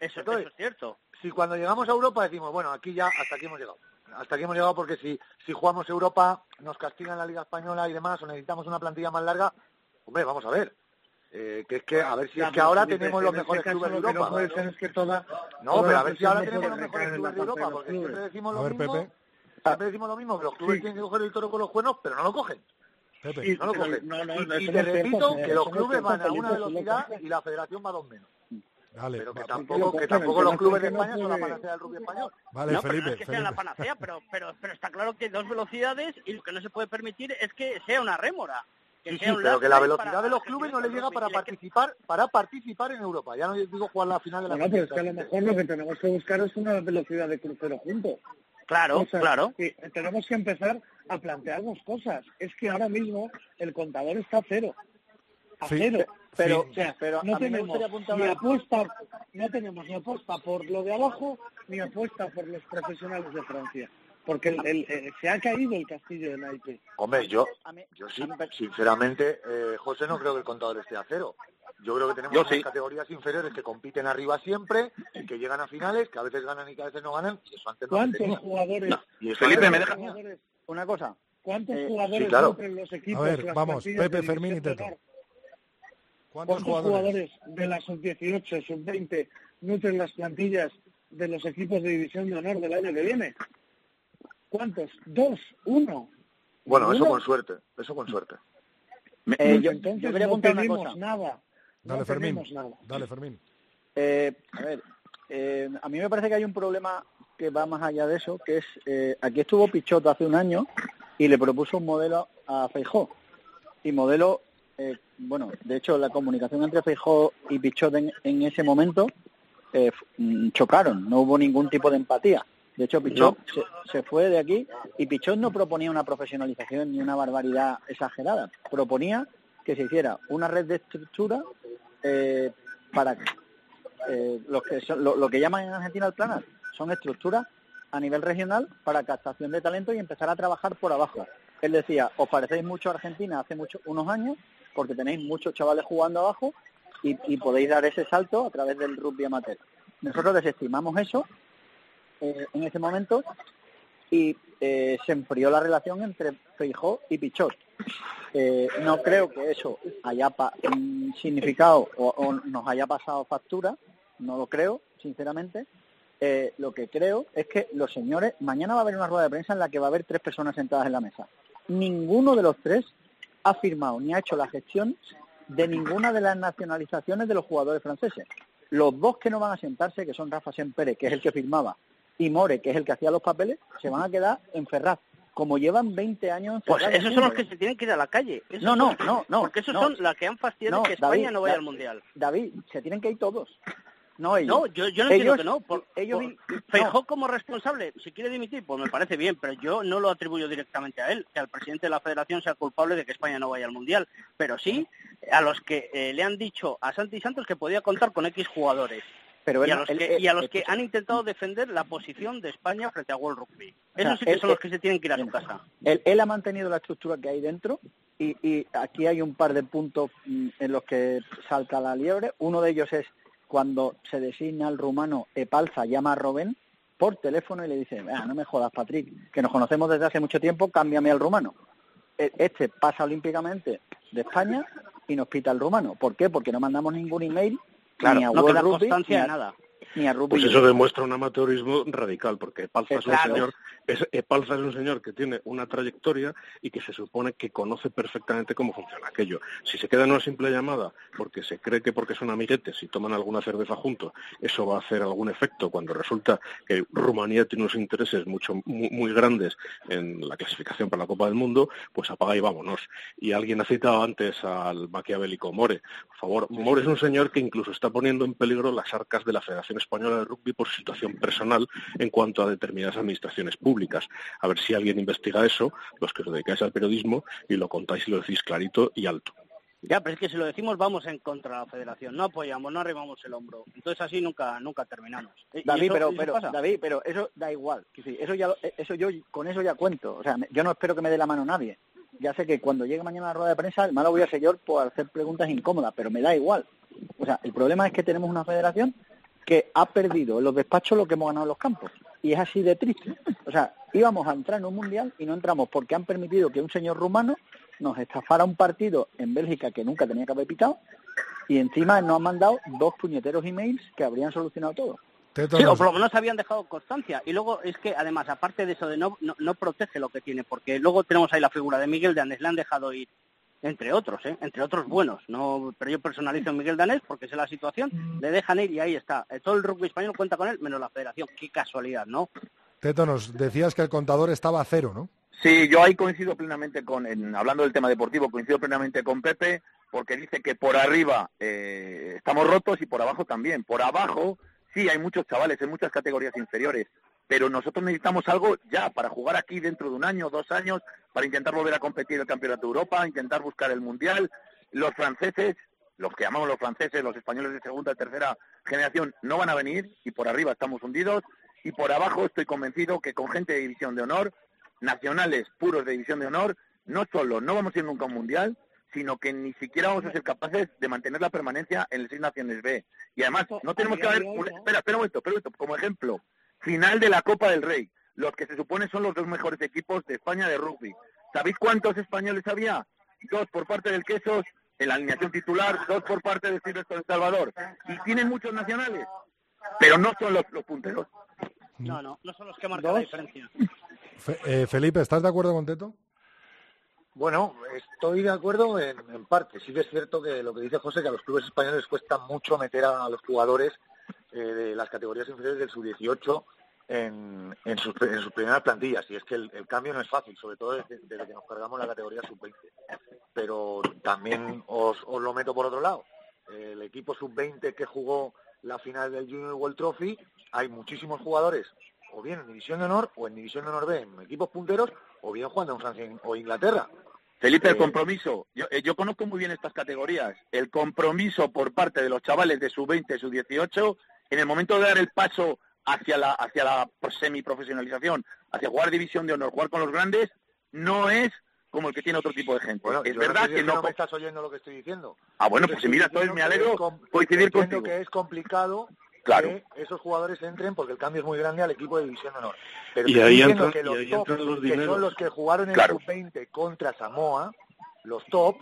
Eso, Entonces, eso es cierto. Si cuando llegamos a Europa decimos, bueno, aquí ya, hasta aquí hemos llegado. Hasta aquí hemos llegado porque si, si jugamos Europa, nos castigan la Liga Española y demás, o necesitamos una plantilla más larga, hombre, vamos a ver. Eh, que es que, a ver si Ya, es que ahora tenemos en los mejores clubes de Europa. No puede ser es que toda, No, toda pero a ver si ahora tenemos los mejores clubes de Europa, porque siempre decimos A lo ver, mismo. Pepe. Siempre decimos lo mismo, que los clubes Sí. tienen que coger el toro con los cuernos, pero no lo cogen. Pepe. Sí, No lo cogen. no, no, y y te repito Felipe, que los clubes van a una velocidad y la federación va a dos menos. Dale, Pero que va- tampoco, que tampoco los clubes es de España son la panacea del rugby español. vale, no, pero no es que sea la panacea, pero, pero, pero está claro que dos velocidades y lo que no se puede permitir es que sea una rémora. Que Sí, sea sí, un pero que la velocidad de los clubes no le llega para participar para participar en Europa. Ya no digo jugar la final de la Bueno, pero es que a lo mejor lo que tenemos que buscar es una velocidad de crucero juntos. Claro, O sea, claro. tenemos que empezar a plantearnos cosas. Es que ahora mismo el contador está a cero. A Sí, cero. pero- o sea, pero no tenemos ni apuesta, no tenemos ni apuesta por lo de abajo, ni apuesta por los profesionales de Francia. Porque el- el- el- se ha caído el castillo de naipes. Hombre, yo, yo sí, sinceramente, eh, José, no creo que el contador esté a cero. Yo creo que tenemos unas sí. categorías inferiores que compiten arriba siempre, que llegan a finales, que a veces ganan y que a veces no ganan, y eso antes no ¿Cuántos tenía. jugadores? No. Y eso Felipe, me no deja- Una cosa, ¿Cuántos Eh, jugadores sí, claro. nutren los equipos? A ver, las vamos, Pepe de Fermín y Teto. ¿Cuántos ¿Cuántos jugadores? jugadores de la sub-18, sub-20 nutren las plantillas de los equipos de división de honor del año que viene? ¿Cuántos? ¿Dos? ¿Uno? Bueno, eso con suerte, eso con suerte. eh, Pues yo, entonces yo quería no una cosa. nada. Dale, no Fermín. nada. Dale, Fermín. Eh, a ver, eh, a mí me parece que hay un problema que va más allá de eso, que es, eh, aquí estuvo Pichot hace un año y le propuso un modelo a Feijó. Y modelo, eh, bueno, de hecho la comunicación entre Feijó y Pichot en, en ese momento eh, mm, chocaron, no hubo ningún tipo de empatía. De hecho, Pichot se, se fue de aquí y Pichot no proponía una profesionalización ni una barbaridad exagerada. Proponía que se hiciera una red de estructura eh, para eh, los que son- lo, lo que llaman en Argentina el planar son estructuras a nivel regional para captación de talento y empezar a trabajar por abajo. Él decía, os parecéis mucho a Argentina hace muchos unos años porque tenéis muchos chavales jugando abajo y, y podéis dar ese salto a través del rugby amateur. Nosotros desestimamos eso eh, en ese momento y eh, se enfrió la relación entre Feijó y Pichot. Eh, no creo que eso haya pa- significado o, o nos haya pasado factura, no lo creo, sinceramente. Eh, lo que creo es que los señores, mañana va a haber una rueda de prensa en la que va a haber tres personas sentadas en la mesa. Ninguno de los tres ha firmado ni ha hecho la gestión de ninguna de las nacionalizaciones de los jugadores franceses. Los dos que no van a sentarse, que son Rafa Sempere, que es el que firmaba, y More, que es el que hacía los papeles, se van a quedar en Ferraz, como llevan 20 años Pues esos son los que se tienen que ir a la calle. Esos No, no, no, no, Porque esos no. son las que han fastidiado No, que España David, no vaya da- al Mundial. David, se tienen que ir todos. No ellos. No, yo, yo no entiendo Ellos- que no. Por, ellos por- no. como responsable, si quiere dimitir, pues me parece bien, pero yo no lo atribuyo directamente a él, que al presidente de la federación sea culpable de que España no vaya al Mundial, pero sí a los que eh, le han dicho a Santi Santos que podía contar con X jugadores. Pero y, a los él- que, él- y a los que escucha. han intentado defender la posición de España frente a World Rugby. sea, Esos sí que él- son los que se tienen que ir a su casa. Él, él ha mantenido la estructura que hay dentro y, y aquí hay un par de puntos mm, en los que salta la liebre. Uno de ellos es cuando se designa al rumano Epalza, llama a Robén por teléfono y le dice, "Ah, no me jodas, Patrick, que nos conocemos desde hace mucho tiempo, cámbiame al rumano. E- Este pasa olímpicamente de España y nos pita el rumano. ¿Por qué? Porque no mandamos ningún email Claro, ni a no queda constancia de nada. Ni a rugby. Pues eso demuestra un amateurismo radical, porque Palza es un Claro. señor, es, Palza es un señor que tiene una trayectoria y que se supone que conoce perfectamente cómo funciona aquello. Si se queda en una simple llamada porque se cree que porque son amiguetes y toman alguna cerveza juntos, eso va a hacer algún efecto cuando resulta que Rumanía tiene unos intereses mucho muy, muy grandes en la clasificación para la Copa del Mundo, pues apaga y vámonos. Y alguien ha citado antes al maquiavélico More. Por favor, More es un señor que incluso está poniendo en peligro las arcas de la Federación Española de Rugby por situación personal en cuanto a determinadas administraciones públicas. A ver si alguien investiga eso, los que os dedicáis al periodismo, y lo contáis y lo decís clarito y alto. Ya, pero es que si lo decimos vamos en contra de la federación, no apoyamos, no arrimamos el hombro. Entonces así nunca nunca terminamos. David, eso- pero, eso pero pasa. David, pero eso da igual. Eso ya, lo- eso yo con eso ya cuento. O sea, me- yo no espero que me dé la mano nadie. Ya sé que cuando llegue mañana la rueda de prensa, el malo voy a ser yo por hacer preguntas incómodas, pero me da igual. O sea, el problema es que tenemos una federación que ha perdido en los despachos lo que hemos ganado en los campos. Y es así de triste. O sea, íbamos a entrar en un mundial y no entramos porque han permitido que un señor rumano nos estafara un partido en Bélgica que nunca tenía que haber pitado y encima nos han mandado dos puñeteros emails que habrían solucionado todo. Sí, o por lo menos habían dejado constancia. Y luego es que, además, aparte de eso de no, no, no protege lo que tiene, porque luego tenemos ahí la figura de Miguel Danés, le han dejado ir, entre otros, ¿eh? entre otros buenos. no Pero yo personalizo a Miguel Danés porque sé la situación, le dejan ir y ahí está. Eh, Todo el rugby español cuenta con él, menos la federación. Qué casualidad, ¿no? Teto, nos decías que el contador estaba a cero, ¿no? Sí, yo ahí coincido plenamente con, en- hablando del tema deportivo, coincido plenamente con Pepe, porque dice que por arriba eh, estamos rotos y por abajo también. Por abajo, sí, hay muchos chavales en muchas categorías inferiores, pero nosotros necesitamos algo ya para jugar aquí dentro de un año, dos años, para intentar volver a competir el Campeonato de Europa, intentar buscar el Mundial. Los franceses, los que llamamos los franceses, los españoles de segunda y tercera generación, no van a venir y por arriba estamos hundidos y por abajo estoy convencido que con gente de división de honor nacionales puros de división de honor, no solo no vamos a ir nunca a un mundial, sino que ni siquiera vamos a ser capaces de mantener la permanencia en el Seis Naciones B. Y además, no tenemos que haber... un- Espera, espera un momento, espera un momento. Como ejemplo, final de la Copa del Rey. Los que se supone son los dos mejores equipos de España de rugby. ¿Sabéis cuántos españoles había? Dos por parte del Quesos, en la alineación titular, dos por parte de Silvestre de Salvador. Y tienen muchos nacionales, pero no son los, los punteros. No, no, no son los que marcan la diferencia. Fe- eh, Felipe, ¿estás de acuerdo con Teto? Bueno, estoy de acuerdo en, en parte. Sí que es cierto que lo que dice José, que a los clubes españoles cuesta mucho meter a, los jugadores eh, de las categorías inferiores del sub-18 en, en, sus, en sus primeras plantillas. Y es que el, el cambio no es fácil, sobre todo desde, desde que nos cargamos la categoría sub-20. Pero también os, os lo meto por otro lado. El equipo sub-20 que jugó la final del Junior World Trophy, hay muchísimos jugadores, o bien en División de Honor, o en División de Honor B, en equipos punteros, o bien jugando en Francia o Inglaterra. Felipe, el Eh, compromiso. Yo, eh, yo conozco muy bien estas categorías. El compromiso por parte de los chavales de su 20, su 18, en el momento de dar el paso hacia la hacia la semiprofesionalización, hacia jugar división de honor, jugar con los grandes, no es como el que tiene otro tipo de gente. Bueno, es verdad no sé si que es no. me estás oyendo lo que estoy diciendo. Ah, bueno, pues mira, entonces me que alegro coincidir contigo. que es complicado Claro. que esos jugadores entren porque el cambio es muy grande al equipo de división de honor. Pero Y ahí entran- que y los ahí top, entran los que son los que jugaron en Claro. el sub-20 contra Samoa, los top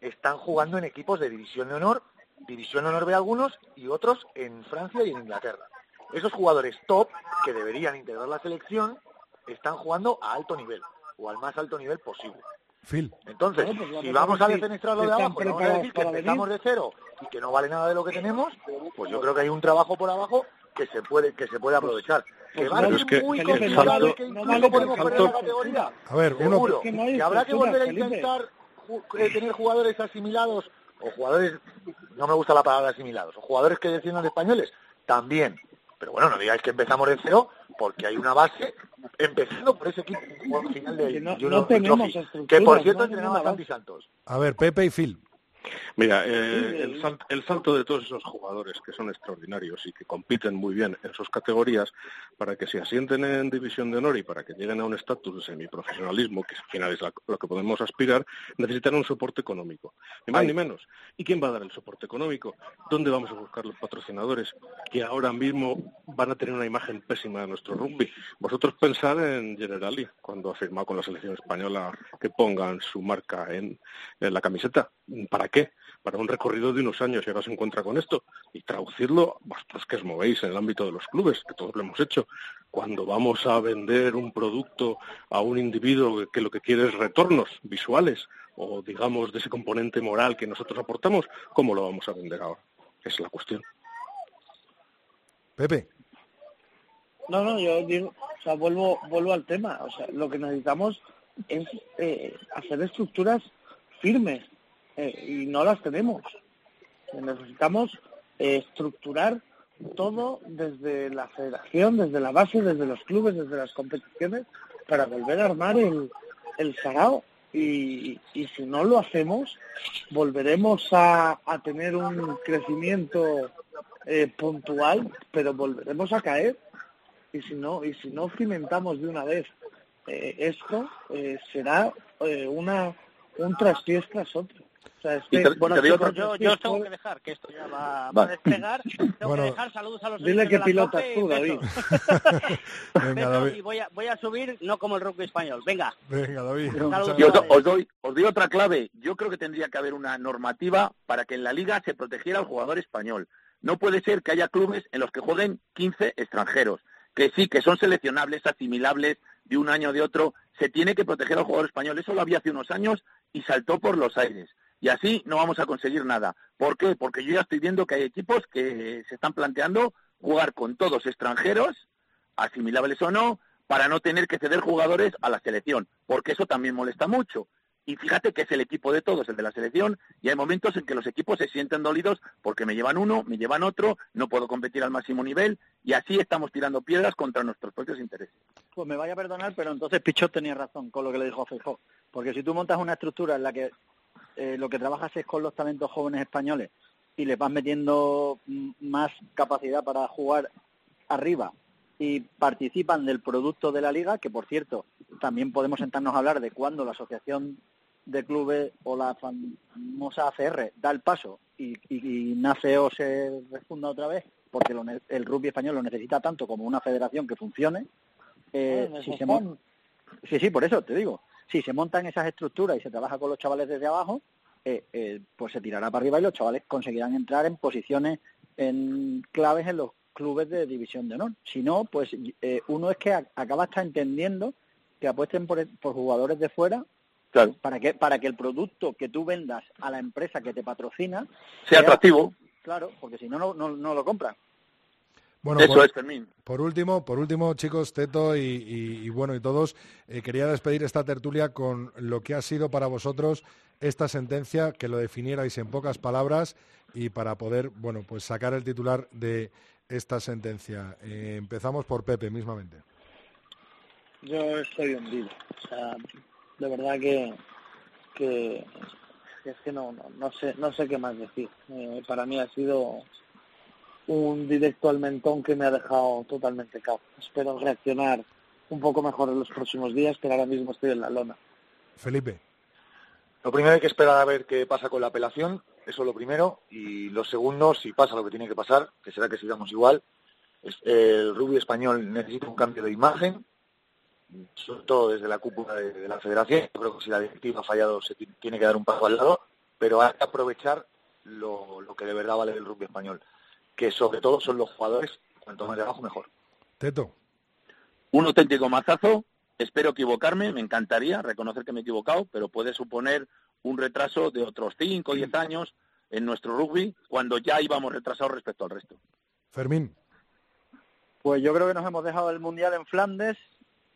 están jugando en equipos de división de honor, división honor B algunos y otros en Francia y en Inglaterra. Esos jugadores top que deberían integrar la selección están jugando a alto nivel o al más alto nivel posible. Phil. Entonces, Bueno, pues si que vamos a es que defenestrar lo de abajo y vamos a decir que empezamos venir. de cero y que no vale nada de lo que tenemos, pues yo creo que hay un trabajo por abajo que se puede que se puede aprovechar. Que Pues va a Pero ser es que muy complicado que no incluso podemos perder la categoría. A ver, uno, Seguro. Es que no habrá que volver a intentar eh, tener jugadores asimilados o jugadores, no me gusta la palabra asimilados, o jugadores que defiendan españoles, también. Pero bueno, no digáis que empezamos de cero, porque hay una base, empezando por ese equipo que final Que del no- Junior no tenemos Trophy, que estructura, por cierto no entrenaba a Santi Santos. a ver, Pepe y Phil. Mira, eh, el, sal- el salto de todos esos jugadores que son extraordinarios y que compiten muy bien en sus categorías, para que se asienten en división de honor y para que lleguen a un estatus de semiprofesionalismo, que al final es la- lo que podemos aspirar, necesitan un soporte económico. Ni más Ay. ni menos. ¿Y quién va a dar el soporte económico? ¿Dónde vamos a buscar los patrocinadores que ahora mismo van a tener una imagen pésima de nuestro rugby? Vosotros pensad en Generali, cuando ha firmado con la selección española que pongan su marca en, en la camiseta. ¿Para qué? Para un recorrido de unos años y ahora se encuentra con esto. Y traducirlo, vosotros que os movéis en el ámbito de los clubes, que todos lo hemos hecho. Cuando vamos a vender un producto a un individuo que lo que quiere es retornos visuales o, digamos, de ese componente moral que nosotros aportamos, ¿cómo lo vamos a vender ahora? Esa es la cuestión. Pepe. No, no, yo digo, o sea, vuelvo, vuelvo al tema. O sea, lo que necesitamos es eh, hacer estructuras firmes eh, y no las tenemos. Necesitamos eh, estructurar todo desde la federación, desde la base, desde los clubes, desde las competiciones, para volver a armar el, el sarao. Y, y si no lo hacemos, volveremos a, a tener un crecimiento eh, puntual, pero volveremos a caer. Y si no, y si no cimentamos de una vez esto, será una un traspiés tras otro. Sea, te- bueno, te digo yo, tengo que dejar, que esto ya va, va a despegar. (laughs) Tengo Bueno, que dejar saludos a los dile que pilotas tú, David. besos. (laughs) Venga, Besos, David. y voy a, voy a subir, no como el rugby español. Venga. David. Os doy, os doy otra clave. Yo creo que tendría que haber una normativa para que en la liga se protegiera al jugador español. No puede ser que haya clubes en los que jueguen 15 extranjeros, que sí, que son seleccionables, asimilables de un año o de otro. Se tiene que proteger al jugador español. Eso lo había hace unos años y saltó por los aires. Y así no vamos a conseguir nada. ¿Por qué? Porque yo ya estoy viendo que hay equipos que se están planteando jugar con todos extranjeros, asimilables o no, para no tener que ceder jugadores a la selección, porque eso también molesta mucho. Y fíjate que es el equipo de todos, el de la selección, y hay momentos en que los equipos se sienten dolidos porque me llevan uno, me llevan otro, no puedo competir al máximo nivel, y así estamos tirando piedras contra nuestros propios intereses. Pues me vaya a perdonar, pero entonces Pichot tenía razón con lo que le dijo Feijó. Porque si tú montas una estructura en la que eh, lo que trabajas es con los talentos jóvenes españoles y le vas metiendo más capacidad para jugar arriba y participan del producto de la liga, que por cierto, también podemos sentarnos a hablar de cuándo la asociación de clubes o la famosa ACR da el paso y, y, y nace o se refunda otra vez, porque lo el rugby español lo necesita tanto como una federación que funcione. Eh, si se Sí, sí, por eso te digo. Si se montan esas estructuras y se trabaja con los chavales desde abajo, eh, eh, pues se tirará para arriba y los chavales conseguirán entrar en posiciones en claves en los clubes de división de honor. Si no, pues eh, uno es que a- acaba hasta entendiendo que apuesten por, por jugadores de fuera Claro. para que para que el producto que tú vendas a la empresa que te patrocina Sea atractivo. Claro, porque si no, no, no, no lo compran. Bueno, Eso por, es, Fermín. por último, por último, chicos, Teto y, y- y bueno y todos, eh, quería despedir esta tertulia con lo que ha sido para vosotros esta sentencia, que lo definierais en pocas palabras y para poder, bueno, pues sacar el titular de esta sentencia. Eh, empezamos por Pepe, mismamente. Yo estoy hundido. O sea, de verdad que, que es que no, no, no sé no sé qué más decir. Eh, para mí ha sido un directo al mentón que me ha dejado totalmente cao. Espero reaccionar un poco mejor en los próximos días, pero ahora mismo estoy en la lona. Felipe. Lo primero hay que esperar a ver qué pasa con la apelación, eso es lo primero, y lo segundo, si pasa lo que tiene que pasar, que será que sigamos igual, es- el rugby español necesita un cambio de imagen, sobre todo desde la cúpula de, de la federación. Yo creo que si la directiva ha fallado se ti- tiene que dar un paso al lado, pero hay que aprovechar lo, lo que de verdad vale el rugby español, que sobre todo son los jugadores, cuanto más de abajo mejor. Teto. Un auténtico mazazo. Espero equivocarme, me encantaría reconocer que me he equivocado, pero puede suponer un retraso de otros 5 o 10 años en nuestro rugby cuando ya íbamos retrasados respecto al resto. Fermín. Pues yo creo que nos hemos dejado el Mundial en Flandes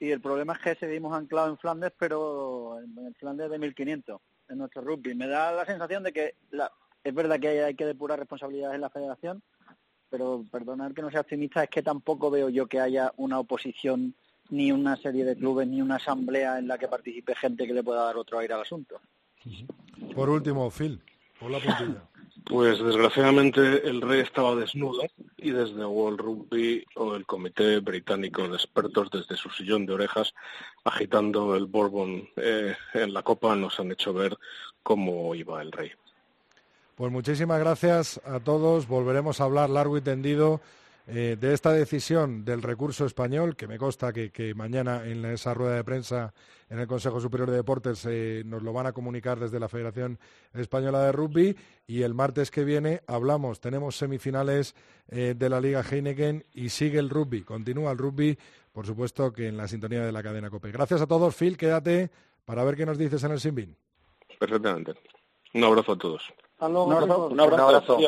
y el problema es que seguimos anclados en Flandes, pero en en Flandes de 1500, en nuestro rugby. Me da la sensación de que la- es verdad que hay, hay que depurar responsabilidades en la federación, pero perdonar que no sea optimista, es que tampoco veo yo que haya una oposición ni una serie de clubes ni una asamblea en la que participe gente que le pueda dar otro aire al asunto. Por último, Phil. Por la puntilla. (laughs) Pues desgraciadamente el rey estaba desnudo y desde World Rugby o el Comité Británico de Expertos desde su sillón de orejas agitando el Bourbon eh, en la copa nos han hecho ver cómo iba el rey. Pues muchísimas gracias a todos. Volveremos a hablar largo y tendido eh, de esta decisión del recurso español, que me consta que, mañana en esa rueda de prensa en el Consejo Superior de Deportes eh, nos lo van a comunicar desde la Federación Española de Rugby y el martes que viene hablamos, tenemos semifinales eh, de la Liga Heineken y sigue el rugby, continúa el rugby, por supuesto que en la sintonía de la cadena COPE. Gracias a todos, Phil, quédate para ver qué nos dices en el Sinbin. Perfectamente. Un abrazo a todos. Un abrazo. Un abrazo.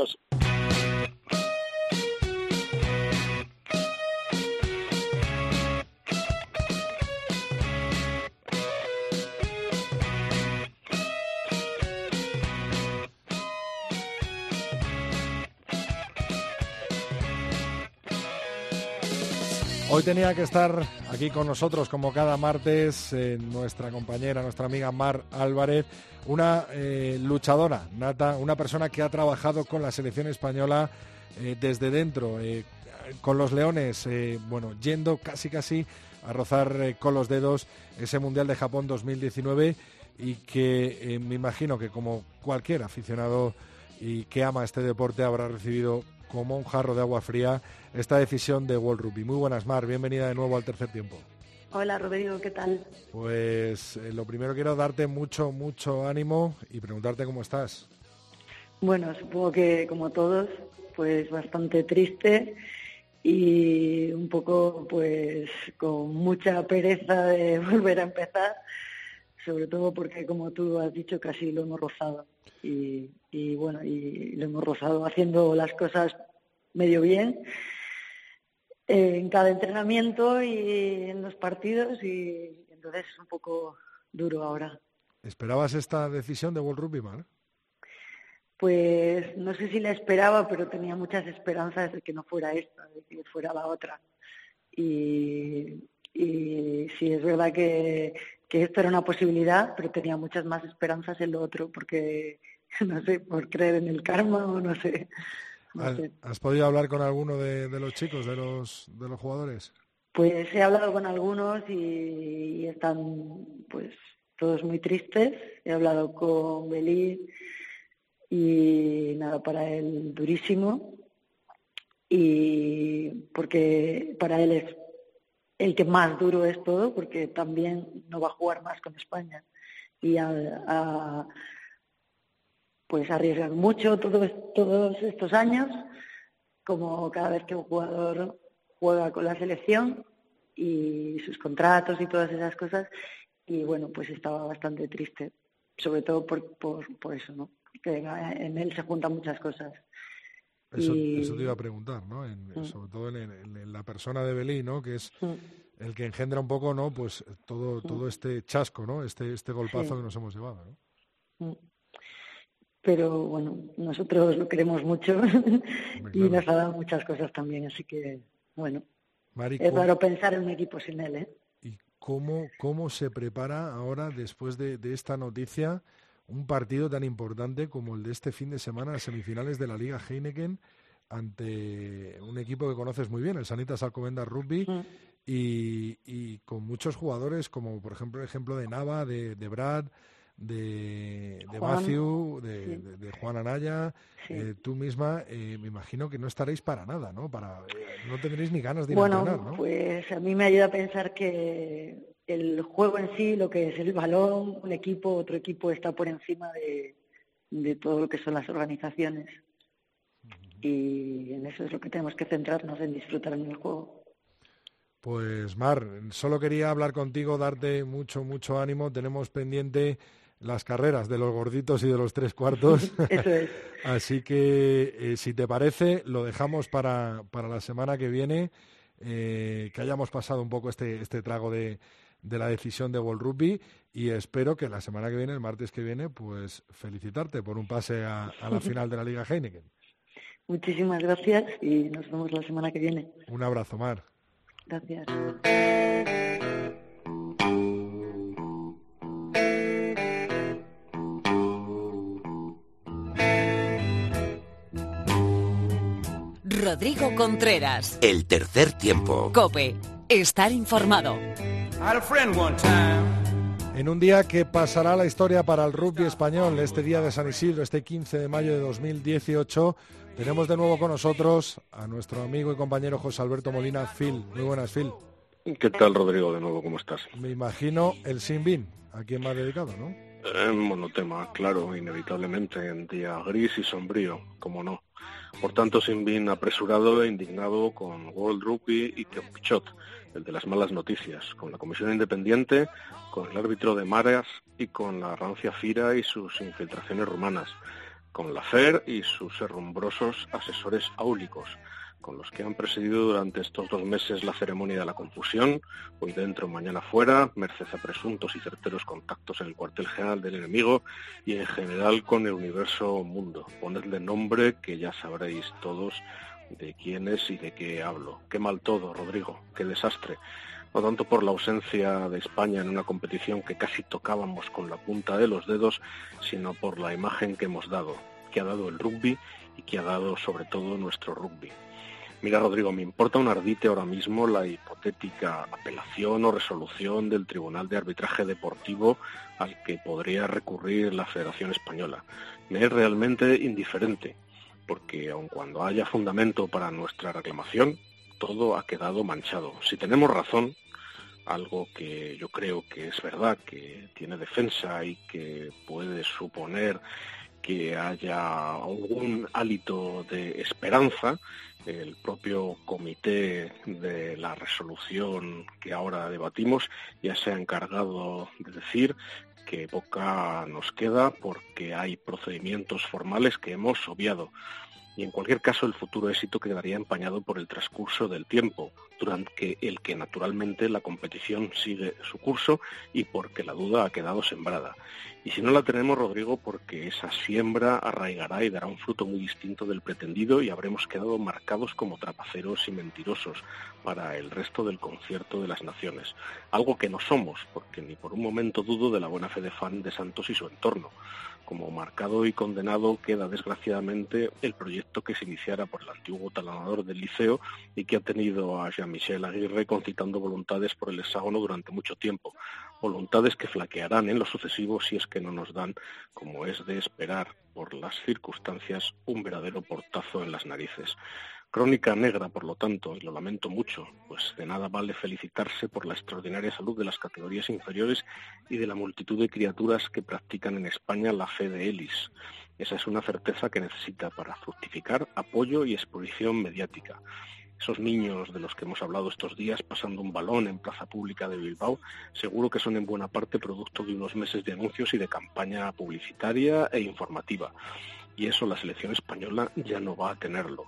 Hoy tenía que estar aquí con nosotros, como cada martes, eh, nuestra compañera, nuestra amiga Mar Álvarez, una eh, luchadora nata, una persona que ha trabajado con la selección española eh, desde dentro, con los leones, bueno, yendo casi casi a rozar con los dedos ese Mundial de Japón 2019 y que me imagino que como cualquier aficionado y que ama este deporte habrá recibido como un jarro de agua fría esta decisión de World Rugby. Muy buenas, Mar, bienvenida de nuevo al tercer tiempo. Hola, Rodrigo, ¿qué tal? Pues eh, lo primero quiero darte mucho, mucho ánimo y preguntarte cómo estás. Bueno, supongo que como todos, pues bastante triste y un poco pues con mucha pereza de (laughs) volver a empezar, sobre todo porque como tú has dicho casi lo hemos rozado y, y bueno, y lo hemos rozado haciendo las cosas medio bien en cada entrenamiento y en los partidos y entonces es un poco duro ahora. ¿Esperabas esta decisión de World Rugby, Mar? Pues no sé si la esperaba, pero tenía muchas esperanzas de que no fuera esta, de que fuera la otra. Y, y sí, es verdad que, que esto era una posibilidad, pero tenía muchas más esperanzas en lo otro, porque, (laughs) no sé, por creer en el karma o no sé. ¿Has, podido hablar con alguno de, los chicos, de los, de los jugadores? Pues he hablado con algunos y, están pues todos muy tristes. He hablado con Belí y nada, para él durísimo. Y porque para él es el que más duro es todo, porque también no va a jugar más con España. Y a pues arriesgan mucho todos, todos estos años, como cada vez que un jugador juega con la selección y sus contratos y todas esas cosas. Y bueno, pues estaba bastante triste, sobre todo por, por, eso, ¿no? Que en él se juntan muchas cosas. Eso, eso te iba a preguntar, ¿no? Mm. Sobre todo en, la persona de Belí, ¿no? Que es mm. el que engendra un poco, ¿no? Pues todo, mm. todo este chasco, ¿no? Este, este golpazo que nos hemos llevado, ¿no? Pero bueno, nosotros lo queremos mucho (laughs) y nos ha dado muchas cosas también, así que bueno, es raro pensar en un equipo sin él. ¿eh? ¿Y cómo, cómo se prepara ahora, después de, esta noticia, un partido tan importante como el de este fin de semana, las semifinales de la Liga Heineken, ante un equipo que conoces muy bien, el Sanitas Alcobendas Rugby, mm. y, con muchos jugadores, como por ejemplo el ejemplo de Nava, de Brad, de, de Matthew, de, Juan Anaya, eh, tú misma, eh, me imagino que no estaréis para nada, ¿no? Para, eh, no tendréis ni ganas de ir bueno, a entrenar, ¿no? pues a mí me ayuda a pensar que el juego en sí, lo que es el balón, un equipo, otro equipo está por encima de, de todo lo que son las organizaciones. Y en eso es lo que tenemos que centrarnos, en disfrutar en el juego. Pues Mar, solo quería hablar contigo, darte mucho, mucho ánimo. Tenemos pendiente las carreras de los gorditos y de los tres cuartos. (laughs) Eso es. (laughs) Así que, eh, si te parece, lo dejamos para, para la semana que viene, eh, que hayamos pasado un poco este, este trago de, de la decisión de World Rugby y espero que la semana que viene, el martes que viene, pues felicitarte por un pase a, a la final de la Liga Heineken. Muchísimas gracias y nos vemos la semana que viene. Un abrazo, Mar. Gracias. Rodrigo Contreras. El tercer tiempo. Cope. Estar informado. En un día que pasará la historia para el rugby español, este día de San Isidro, este 15 de mayo de 2018, tenemos de nuevo con nosotros a nuestro amigo y compañero José Alberto Molina, Phil. Muy buenas, Phil. ¿Qué tal, Rodrigo? De nuevo, ¿cómo estás? Me imagino el Sin a quien ha dedicado, ¿no? Eh, monotema, claro, inevitablemente, en día gris y sombrío, como no. Por tanto, Sin apresurado e indignado con World Rugby y Pichot, el de las malas noticias, con la Comisión Independiente, con el árbitro de Maras y con la rancia Fira y sus infiltraciones rumanas, con la FER y sus herrumbrosos asesores áulicos, con los que han presidido durante estos dos meses la ceremonia de la confusión, hoy dentro, mañana fuera, merced a presuntos y certeros contactos en el cuartel general del enemigo y en general con el universo mundo. Ponedle nombre que ya sabréis todos de quién es y de qué hablo. Qué mal todo, Rodrigo, qué desastre. No tanto por la ausencia de España en una competición que casi tocábamos con la punta de los dedos, sino por la imagen que hemos dado, que ha dado el rugby y que ha dado sobre todo nuestro rugby. Mira, Rodrigo, me importa un ardite ahora mismo la hipotética apelación o resolución del Tribunal de Arbitraje Deportivo al que podría recurrir la Federación Española. Me es realmente indiferente, porque aun cuando haya fundamento para nuestra reclamación, todo ha quedado manchado. Si tenemos razón, algo que yo creo que es verdad, que tiene defensa y que puede suponer que haya algún hálito de esperanza, el propio comité de la resolución que ahora debatimos ya se ha encargado de decir que poca nos queda porque hay procedimientos formales que hemos obviado y en cualquier caso el futuro éxito quedaría empañado por el transcurso del tiempo, durante el que naturalmente la competición sigue su curso y porque la duda ha quedado sembrada. Y si no la tenemos, Rodrigo, porque esa siembra arraigará y dará un fruto muy distinto del pretendido y habremos quedado marcados como trapaceros y mentirosos para el resto del concierto de las naciones. Algo que no somos, porque ni por un momento dudo de la buena fe de fan de Santos y su entorno como marcado y condenado queda desgraciadamente el proyecto que se iniciara por el antiguo talanador del liceo y que ha tenido a Jean-Michel Aguirre concitando voluntades por el hexágono durante mucho tiempo, voluntades que flaquearán en lo sucesivo si es que no nos dan, como es de esperar por las circunstancias, un verdadero portazo en las narices. Crónica negra, por lo tanto, y lo lamento mucho, pues de nada vale felicitarse por la extraordinaria salud de las categorías inferiores y de la multitud de criaturas que practican en España la fe de Elis. Esa es una certeza que necesita para fructificar apoyo y exposición mediática. Esos niños de los que hemos hablado estos días pasando un balón en plaza pública de Bilbao, seguro que son en buena parte producto de unos meses de anuncios y de campaña publicitaria e informativa y eso la selección española ya no va a tenerlo.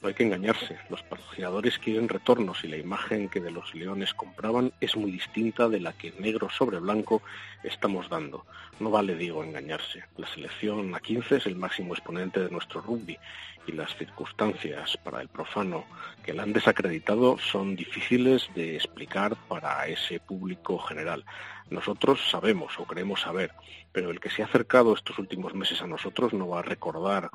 No hay que engañarse, los patrocinadores quieren retornos y la imagen que de los leones compraban es muy distinta de la que negro sobre blanco estamos dando. No vale, digo, engañarse. La selección a 15 es el máximo exponente de nuestro rugby y las circunstancias para el profano que la han desacreditado son difíciles de explicar para ese público general. Nosotros sabemos o creemos saber, pero el que se ha acercado estos últimos meses a nosotros no va a recordar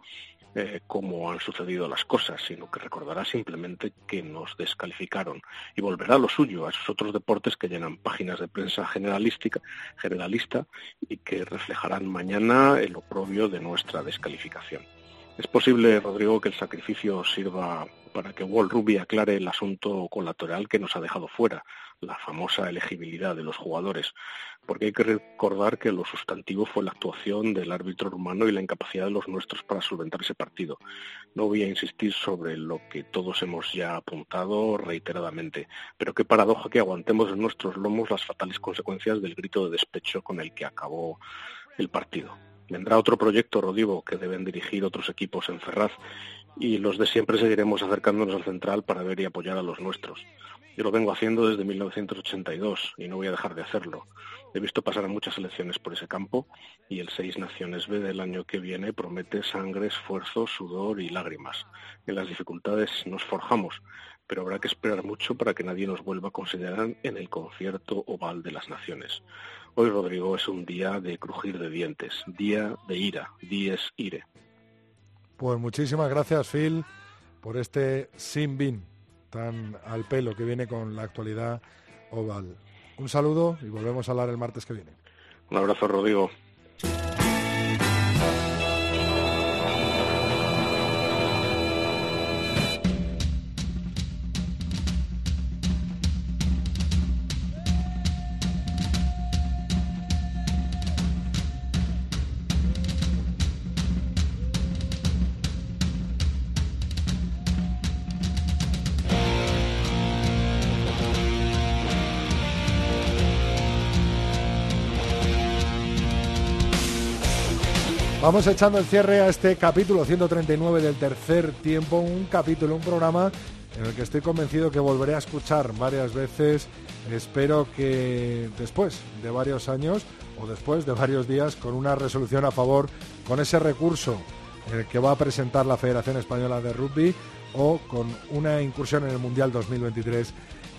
eh, cómo han sucedido las cosas, sino que recordará simplemente que nos descalificaron y volverá a lo suyo, a esos otros deportes que llenan páginas de prensa generalística, generalista y que reflejarán mañana el oprobio de nuestra descalificación. Es posible, Rodrigo, que el sacrificio sirva para que Walt Ruby aclare el asunto colateral que nos ha dejado fuera, la famosa elegibilidad de los jugadores, porque hay que recordar que lo sustantivo fue la actuación del árbitro rumano y la incapacidad de los nuestros para solventar ese partido. No voy a insistir sobre lo que todos hemos ya apuntado reiteradamente, pero qué paradoja que aguantemos en nuestros lomos las fatales consecuencias del grito de despecho con el que acabó el partido. Vendrá otro proyecto, Rodivo, que deben dirigir otros equipos en Ferraz y los de siempre seguiremos acercándonos al central para ver y apoyar a los nuestros. Yo lo vengo haciendo desde 1982 y no voy a dejar de hacerlo. He visto pasar a muchas elecciones por ese campo y el Seis Naciones B del año que viene promete sangre, esfuerzo, sudor y lágrimas. En las dificultades nos forjamos, pero habrá que esperar mucho para que nadie nos vuelva a considerar en el concierto oval de las naciones. Hoy, Rodrigo, es un día de crujir de dientes, día de ira, dies ire. Pues muchísimas gracias, Phil, por este sin bin tan al pelo que viene con la actualidad oval. Un saludo y volvemos a hablar el martes que viene. Un abrazo, Rodrigo. Vamos echando el cierre a este capítulo 139 del tercer tiempo, un capítulo, un programa en el que estoy convencido que volveré a escuchar varias veces. Espero que después de varios años o después de varios días con una resolución a favor, con ese recurso que va a presentar la Federación Española de Rugby o con una incursión en el Mundial 2023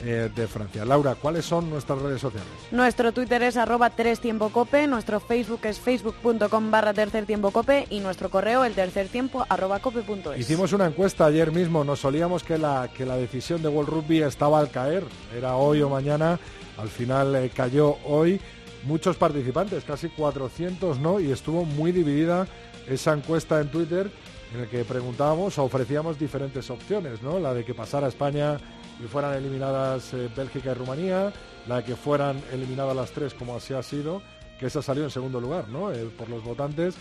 eh, de Francia. Laura, ¿cuáles son nuestras redes sociales? Nuestro Twitter es arroba 3 tiempo cope, nuestro Facebook es facebook.com barra tercer tiempo cope y nuestro correo el tercer tiempo arroba cope.es. Hicimos una encuesta ayer mismo, nos solíamos que la, que la decisión de World Rugby estaba al caer, era hoy o mañana, al final eh, cayó hoy. Muchos participantes, casi 400, ¿no? Y estuvo muy dividida esa encuesta en Twitter en el que preguntábamos o ofrecíamos diferentes opciones, ¿no? La de que pasara España y fueran eliminadas eh, Bélgica y Rumanía, la de que fueran eliminadas las tres como así ha sido, que esa salió en segundo lugar, ¿no? Eh, por los votantes,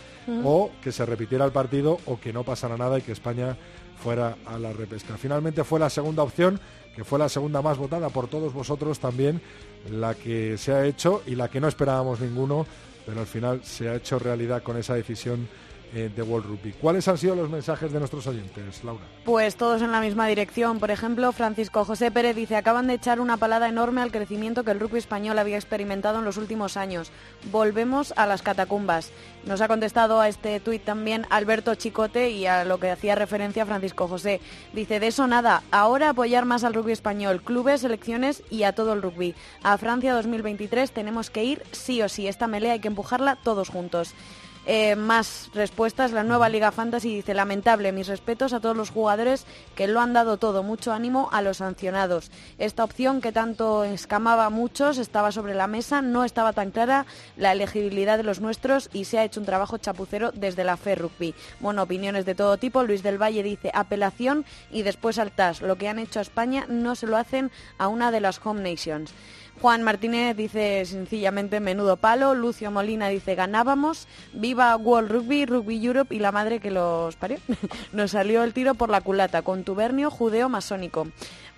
o que se repitiera el partido o que no pasara nada y que España fuera a la repesca. Finalmente fue la segunda opción, que fue la segunda más votada por todos vosotros también, la que se ha hecho y la que no esperábamos ninguno, pero al final se ha hecho realidad con esa decisión eh, de World Rugby. ¿Cuáles han sido los mensajes de nuestros oyentes, Laura? Pues todos en la misma dirección. Por ejemplo, Francisco José Pérez dice, acaban de echar una palada enorme al crecimiento que el rugby español había experimentado en los últimos años. Volvemos a las catacumbas. Nos ha contestado a este tuit también Alberto Chicote y a lo que hacía referencia Francisco José. Dice, de eso nada, ahora apoyar más al rugby español, clubes, selecciones y a todo el rugby. A Francia 2023 tenemos que ir sí o sí. Esta melea hay que empujarla todos juntos. Eh, más respuestas. La nueva Liga Fantasy dice, lamentable, mis respetos a todos los jugadores que lo han dado todo, mucho ánimo a los sancionados. Esta opción que tanto escamaba a muchos estaba sobre la mesa, no estaba tan clara la elegibilidad de los nuestros y se ha hecho un trabajo chapucero desde la FE Rugby. Bueno, opiniones de todo tipo. Luis del Valle dice, apelación y después al TAS. Lo que han hecho a España no se lo hacen a una de las Home Nations. Juan Martínez dice sencillamente menudo palo. Lucio Molina dice ganábamos. Viva World Rugby, Rugby Europe y la madre que los parió. (laughs) Nos salió el tiro por la culata. Contubernio judeo masónico.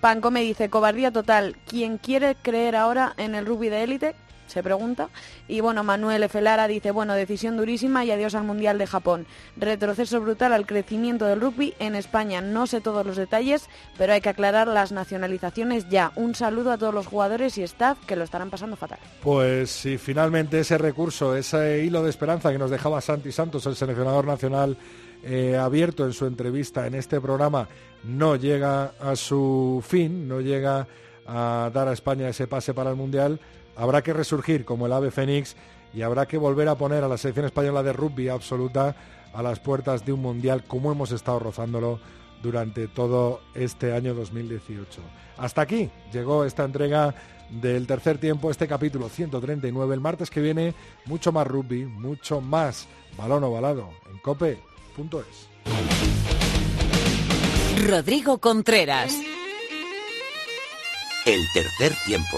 Panco me dice cobardía total. ¿Quién quiere creer ahora en el rugby de élite? Se pregunta. Y bueno, Manuel F. Lara dice, bueno, decisión durísima y adiós al Mundial de Japón. Retroceso brutal al crecimiento del rugby en España. No sé todos los detalles, pero hay que aclarar las nacionalizaciones ya. Un saludo a todos los jugadores y staff que lo estarán pasando fatal. Pues si finalmente ese recurso, ese hilo de esperanza que nos dejaba Santi Santos, el seleccionador nacional, eh, abierto en su entrevista en este programa, no llega a su fin, no llega a dar a España ese pase para el Mundial, habrá que resurgir como el ave fénix y habrá que volver a poner a la selección española de rugby absoluta a las puertas de un mundial como hemos estado rozándolo durante todo este año 2018. Hasta aquí llegó esta entrega del tercer tiempo, este capítulo 139. El martes que viene, mucho más rugby, mucho más balón ovalado en cope.es. Rodrigo Contreras. El tercer tiempo.